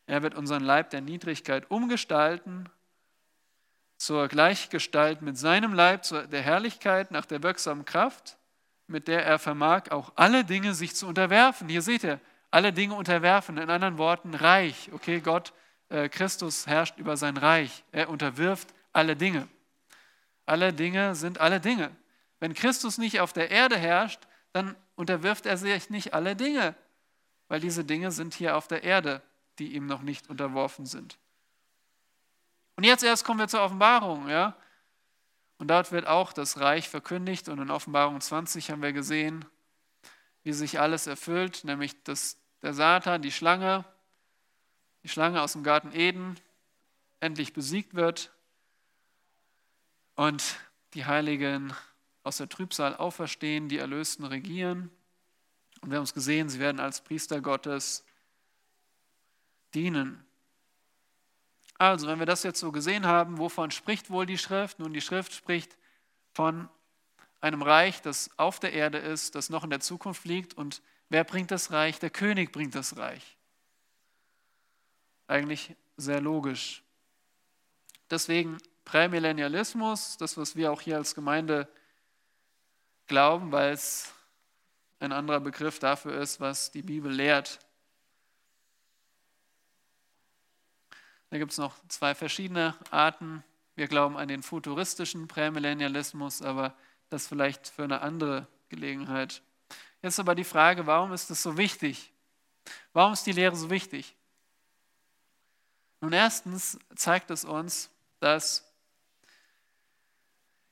Er wird unseren Leib der Niedrigkeit umgestalten zur Gleichgestalt mit seinem Leib, zur der Herrlichkeit nach der wirksamen Kraft, mit der er vermag, auch alle Dinge sich zu unterwerfen. Hier seht ihr, alle Dinge unterwerfen, in anderen Worten Reich. Okay, Gott, äh, Christus herrscht über sein Reich. Er unterwirft alle Dinge. Alle Dinge sind alle Dinge. Wenn Christus nicht auf der Erde herrscht, dann unterwirft er sich nicht alle Dinge weil diese Dinge sind hier auf der Erde, die ihm noch nicht unterworfen sind. Und jetzt erst kommen wir zur Offenbarung, ja? Und dort wird auch das Reich verkündigt und in Offenbarung 20 haben wir gesehen, wie sich alles erfüllt, nämlich dass der Satan, die Schlange, die Schlange aus dem Garten Eden endlich besiegt wird und die Heiligen aus der Trübsal auferstehen, die Erlösten regieren. Und wir haben es gesehen, sie werden als Priester Gottes dienen. Also, wenn wir das jetzt so gesehen haben, wovon spricht wohl die Schrift? Nun, die Schrift spricht von einem Reich, das auf der Erde ist, das noch in der Zukunft liegt. Und wer bringt das Reich? Der König bringt das Reich. Eigentlich sehr logisch. Deswegen Prämillennialismus, das, was wir auch hier als Gemeinde glauben, weil es ein anderer Begriff dafür ist, was die Bibel lehrt. Da gibt es noch zwei verschiedene Arten. Wir glauben an den futuristischen Prämillennialismus, aber das vielleicht für eine andere Gelegenheit. Jetzt aber die Frage, warum ist das so wichtig? Warum ist die Lehre so wichtig? Nun, erstens zeigt es uns, dass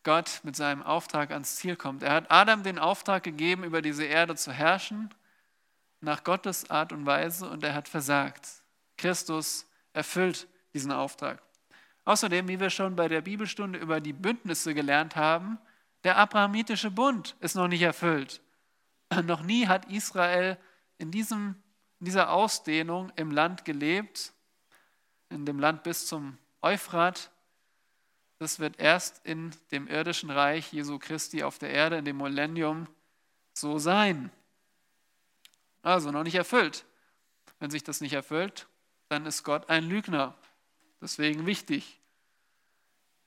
Gott mit seinem Auftrag ans Ziel kommt. Er hat Adam den Auftrag gegeben, über diese Erde zu herrschen, nach Gottes Art und Weise, und er hat versagt. Christus erfüllt diesen Auftrag. Außerdem, wie wir schon bei der Bibelstunde über die Bündnisse gelernt haben, der abrahamitische Bund ist noch nicht erfüllt. Noch nie hat Israel in, diesem, in dieser Ausdehnung im Land gelebt, in dem Land bis zum Euphrat. Das wird erst in dem irdischen Reich Jesu Christi auf der Erde, in dem Millennium, so sein. Also noch nicht erfüllt. Wenn sich das nicht erfüllt, dann ist Gott ein Lügner. Deswegen wichtig.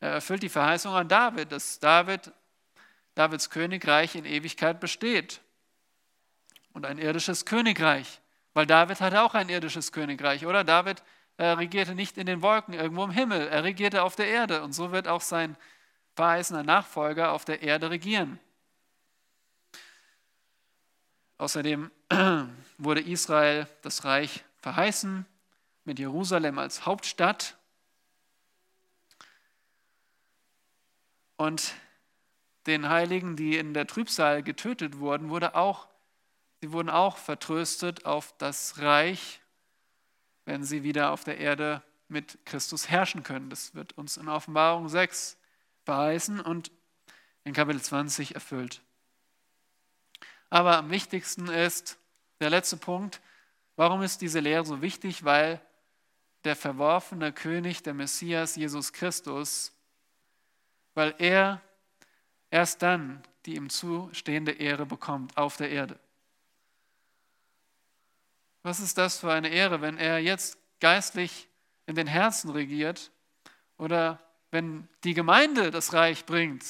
Er erfüllt die Verheißung an David, dass David, Davids Königreich in Ewigkeit besteht. Und ein irdisches Königreich. Weil David hatte auch ein irdisches Königreich, oder? David er regierte nicht in den Wolken irgendwo im Himmel, er regierte auf der Erde. Und so wird auch sein verheißener Nachfolger auf der Erde regieren. Außerdem wurde Israel das Reich verheißen mit Jerusalem als Hauptstadt. Und den Heiligen, die in der Trübsal getötet wurden, wurde auch, sie wurden auch vertröstet auf das Reich wenn sie wieder auf der Erde mit Christus herrschen können. Das wird uns in Offenbarung 6 verheißen und in Kapitel 20 erfüllt. Aber am wichtigsten ist der letzte Punkt, warum ist diese Lehre so wichtig? Weil der verworfene König, der Messias Jesus Christus, weil er erst dann die ihm zustehende Ehre bekommt auf der Erde. Was ist das für eine Ehre, wenn er jetzt geistlich in den Herzen regiert oder wenn die Gemeinde das Reich bringt?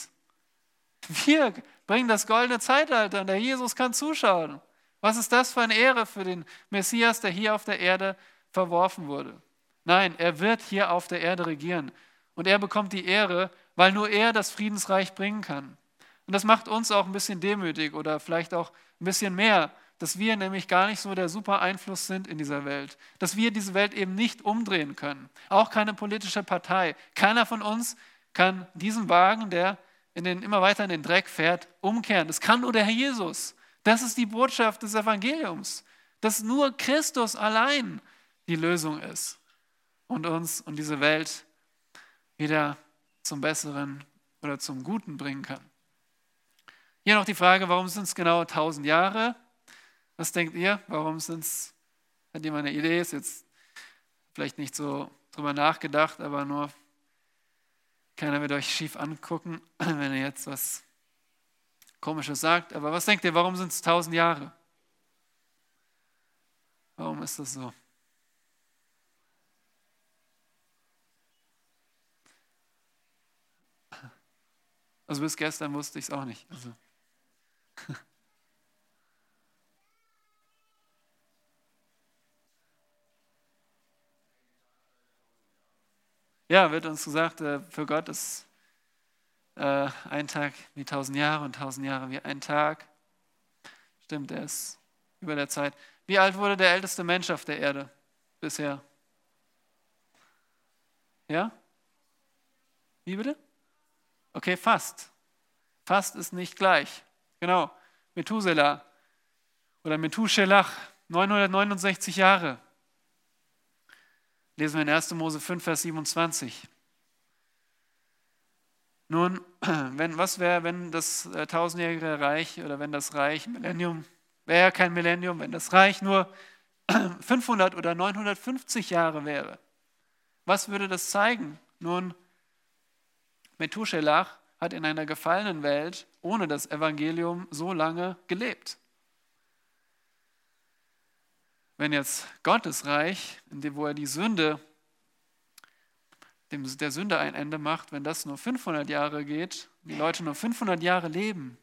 Wir bringen das goldene Zeitalter und der Jesus kann zuschauen. Was ist das für eine Ehre für den Messias, der hier auf der Erde verworfen wurde? Nein, er wird hier auf der Erde regieren. Und er bekommt die Ehre, weil nur er das Friedensreich bringen kann. Und das macht uns auch ein bisschen demütig oder vielleicht auch ein bisschen mehr, dass wir nämlich gar nicht so der super Einfluss sind in dieser Welt, dass wir diese Welt eben nicht umdrehen können, auch keine politische Partei. Keiner von uns kann diesen Wagen, der in den, immer weiter in den Dreck fährt, umkehren. Das kann nur der Herr Jesus. Das ist die Botschaft des Evangeliums, dass nur Christus allein die Lösung ist und uns und diese Welt wieder zum Besseren oder zum Guten bringen kann. Hier noch die Frage, warum sind es genau 1000 Jahre? Was denkt ihr? Warum sind es, hat jemand eine Idee, ist jetzt vielleicht nicht so drüber nachgedacht, aber nur keiner wird euch schief angucken, wenn ihr jetzt was Komisches sagt. Aber was denkt ihr, warum sind es tausend Jahre? Warum ist das so? Also bis gestern wusste ich es auch nicht. Also. Ja, wird uns gesagt, äh, für Gott ist äh, ein Tag wie tausend Jahre und tausend Jahre wie ein Tag. Stimmt, er ist über der Zeit. Wie alt wurde der älteste Mensch auf der Erde bisher? Ja? Wie bitte? Okay, fast. Fast ist nicht gleich. Genau. Methuselah oder Methuselach, 969 Jahre. Lesen wir in 1. Mose 5, Vers 27. Nun, wenn, was wäre, wenn das äh, tausendjährige Reich oder wenn das Reich Millennium, wäre ja kein Millennium, wenn das Reich nur 500 oder 950 Jahre wäre? Was würde das zeigen? Nun, Methuselah hat in einer gefallenen Welt ohne das Evangelium so lange gelebt wenn jetzt Gottes Reich, wo er die Sünde, dem, der Sünde ein Ende macht, wenn das nur 500 Jahre geht, die Leute nur 500 Jahre leben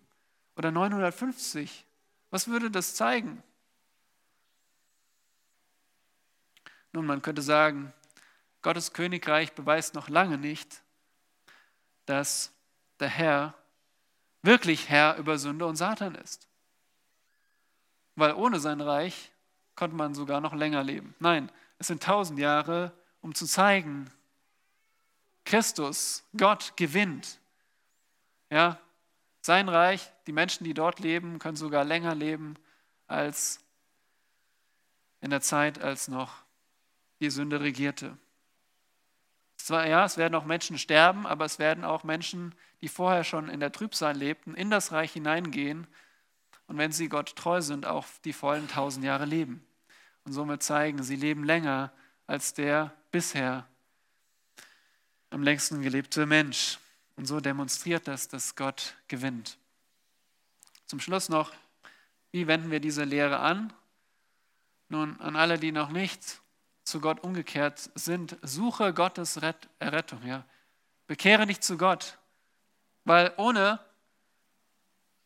oder 950, was würde das zeigen? Nun, man könnte sagen, Gottes Königreich beweist noch lange nicht, dass der Herr wirklich Herr über Sünde und Satan ist. Weil ohne sein Reich konnte man sogar noch länger leben. Nein, es sind tausend Jahre, um zu zeigen, Christus, Gott gewinnt. Ja, sein Reich, die Menschen, die dort leben, können sogar länger leben als in der Zeit, als noch die Sünde regierte. Zwar, ja, es werden auch Menschen sterben, aber es werden auch Menschen, die vorher schon in der Trübsal lebten, in das Reich hineingehen und wenn sie Gott treu sind, auch die vollen tausend Jahre leben. Und somit zeigen, sie leben länger als der bisher am längsten gelebte Mensch. Und so demonstriert das, dass Gott gewinnt. Zum Schluss noch, wie wenden wir diese Lehre an? Nun, an alle, die noch nicht zu Gott umgekehrt sind, suche Gottes Errettung. Ja. Bekehre dich zu Gott, weil ohne,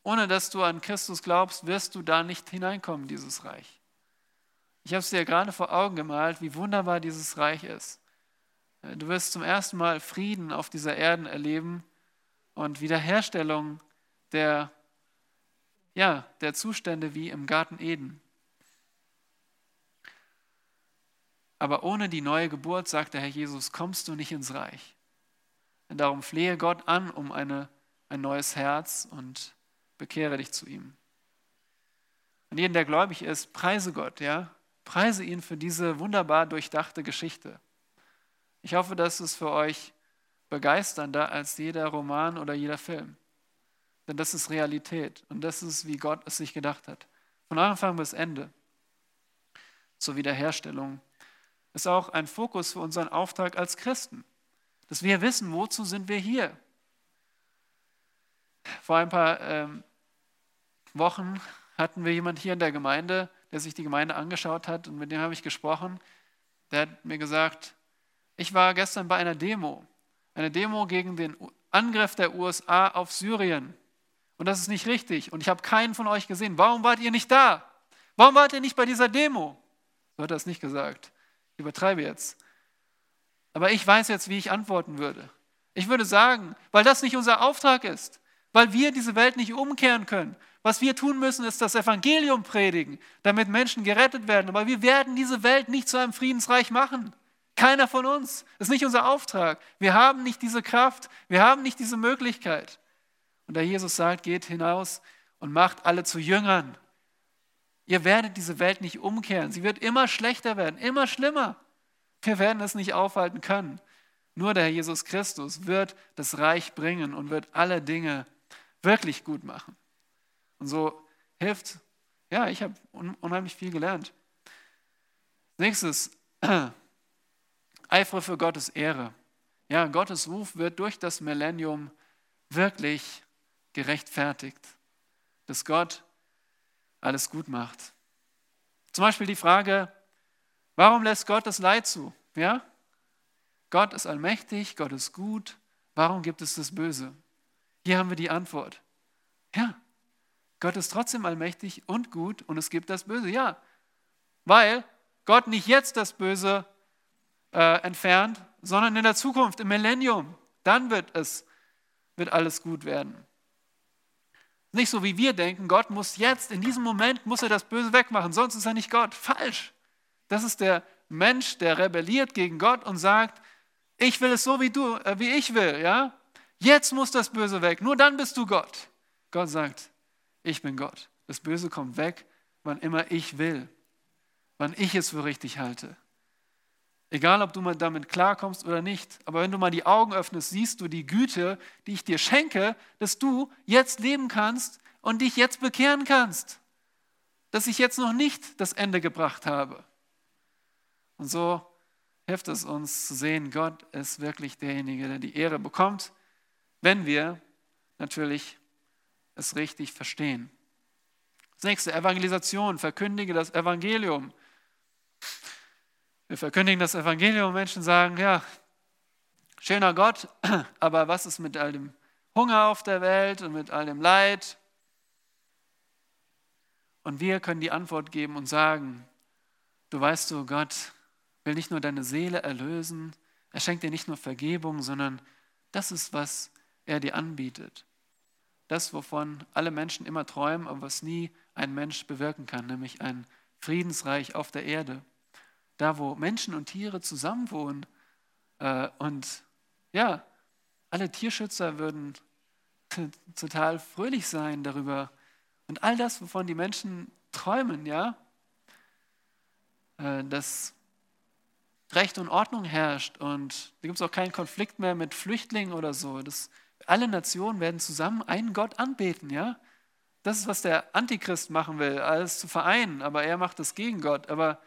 ohne dass du an Christus glaubst, wirst du da nicht hineinkommen, dieses Reich. Ich habe es dir gerade vor Augen gemalt, wie wunderbar dieses Reich ist. Du wirst zum ersten Mal Frieden auf dieser Erde erleben und Wiederherstellung der, ja, der Zustände wie im Garten Eden. Aber ohne die neue Geburt, sagt der Herr Jesus, kommst du nicht ins Reich. Und darum flehe Gott an um eine, ein neues Herz und bekehre dich zu ihm. Und jeden, der gläubig ist, preise Gott, ja? Preise ihn für diese wunderbar durchdachte Geschichte. Ich hoffe, dass es für euch begeisternder als jeder Roman oder jeder Film. Denn das ist Realität und das ist, wie Gott es sich gedacht hat. Von Anfang bis Ende. Zur Wiederherstellung ist auch ein Fokus für unseren Auftrag als Christen, dass wir wissen, wozu sind wir hier. Vor ein paar ähm, Wochen hatten wir jemand hier in der Gemeinde, der sich die Gemeinde angeschaut hat und mit dem habe ich gesprochen. Der hat mir gesagt, ich war gestern bei einer Demo, eine Demo gegen den Angriff der USA auf Syrien. Und das ist nicht richtig. Und ich habe keinen von euch gesehen. Warum wart ihr nicht da? Warum wart ihr nicht bei dieser Demo? So hat er es nicht gesagt. Übertreibe jetzt. Aber ich weiß jetzt, wie ich antworten würde. Ich würde sagen, weil das nicht unser Auftrag ist, weil wir diese Welt nicht umkehren können. Was wir tun müssen, ist das Evangelium predigen, damit Menschen gerettet werden. Aber wir werden diese Welt nicht zu einem Friedensreich machen. Keiner von uns. Das ist nicht unser Auftrag. Wir haben nicht diese Kraft. Wir haben nicht diese Möglichkeit. Und da Jesus sagt, geht hinaus und macht alle zu Jüngern. Ihr werdet diese Welt nicht umkehren. Sie wird immer schlechter werden, immer schlimmer. Wir werden es nicht aufhalten können. Nur der Herr Jesus Christus wird das Reich bringen und wird alle Dinge wirklich gut machen. Und so hilft, ja, ich habe unheimlich viel gelernt. Nächstes, eifere für Gottes Ehre. Ja, Gottes Ruf wird durch das Millennium wirklich gerechtfertigt, dass Gott alles gut macht. Zum Beispiel die Frage, warum lässt Gott das Leid zu? Ja? Gott ist allmächtig, Gott ist gut, warum gibt es das Böse? Hier haben wir die Antwort. Ja, Gott ist trotzdem allmächtig und gut und es gibt das Böse. Ja, weil Gott nicht jetzt das Böse äh, entfernt, sondern in der Zukunft, im Millennium. Dann wird es, wird alles gut werden. Nicht so wie wir denken, Gott muss jetzt, in diesem Moment, muss er das Böse wegmachen, sonst ist er nicht Gott. Falsch. Das ist der Mensch, der rebelliert gegen Gott und sagt, ich will es so wie du, äh, wie ich will, ja? Jetzt muss das Böse weg, nur dann bist du Gott. Gott sagt, ich bin Gott. Das Böse kommt weg, wann immer ich will, wann ich es für richtig halte. Egal, ob du damit klarkommst oder nicht. Aber wenn du mal die Augen öffnest, siehst du die Güte, die ich dir schenke, dass du jetzt leben kannst und dich jetzt bekehren kannst. Dass ich jetzt noch nicht das Ende gebracht habe. Und so hilft es uns zu sehen, Gott ist wirklich derjenige, der die Ehre bekommt, wenn wir natürlich es richtig verstehen. Das nächste, Evangelisation, verkündige das Evangelium. Wir verkündigen das Evangelium, Menschen sagen, ja, schöner Gott, aber was ist mit all dem Hunger auf der Welt und mit all dem Leid? Und wir können die Antwort geben und sagen, du weißt du, Gott will nicht nur deine Seele erlösen, Er schenkt dir nicht nur Vergebung, sondern das ist, was er dir anbietet. Das, wovon alle Menschen immer träumen, aber was nie ein Mensch bewirken kann, nämlich ein Friedensreich auf der Erde. Da, wo Menschen und Tiere zusammenwohnen. Äh, und ja, alle Tierschützer würden total fröhlich sein darüber. Und all das, wovon die Menschen träumen, ja, äh, dass Recht und Ordnung herrscht und da gibt es auch keinen Konflikt mehr mit Flüchtlingen oder so. Das, alle Nationen werden zusammen einen Gott anbeten, ja. Das ist, was der Antichrist machen will, alles zu vereinen, aber er macht das gegen Gott. Aber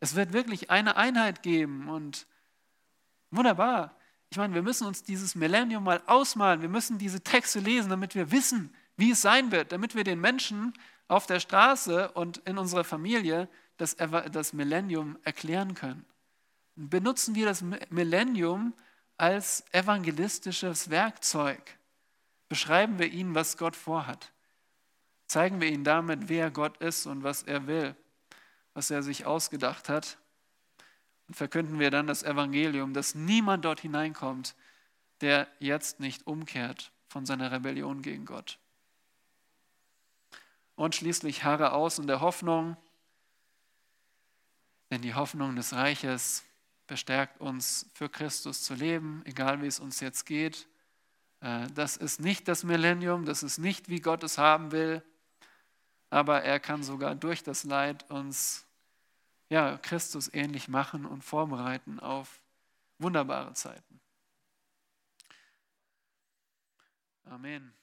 es wird wirklich eine Einheit geben und wunderbar. Ich meine, wir müssen uns dieses Millennium mal ausmalen. Wir müssen diese Texte lesen, damit wir wissen, wie es sein wird, damit wir den Menschen auf der Straße und in unserer Familie das, das Millennium erklären können. Benutzen wir das Millennium als evangelistisches Werkzeug. Beschreiben wir ihnen, was Gott vorhat. Zeigen wir ihnen damit, wer Gott ist und was er will, was er sich ausgedacht hat. Und verkünden wir dann das Evangelium, dass niemand dort hineinkommt, der jetzt nicht umkehrt von seiner Rebellion gegen Gott. Und schließlich harre aus in der Hoffnung, denn die Hoffnung des Reiches bestärkt uns für Christus zu leben, egal wie es uns jetzt geht. Äh, das ist nicht das Millennium, das ist nicht, wie Gott es haben will, aber er kann sogar durch das Leid uns ja, Christus ähnlich machen und vorbereiten auf wunderbare Zeiten. Amen.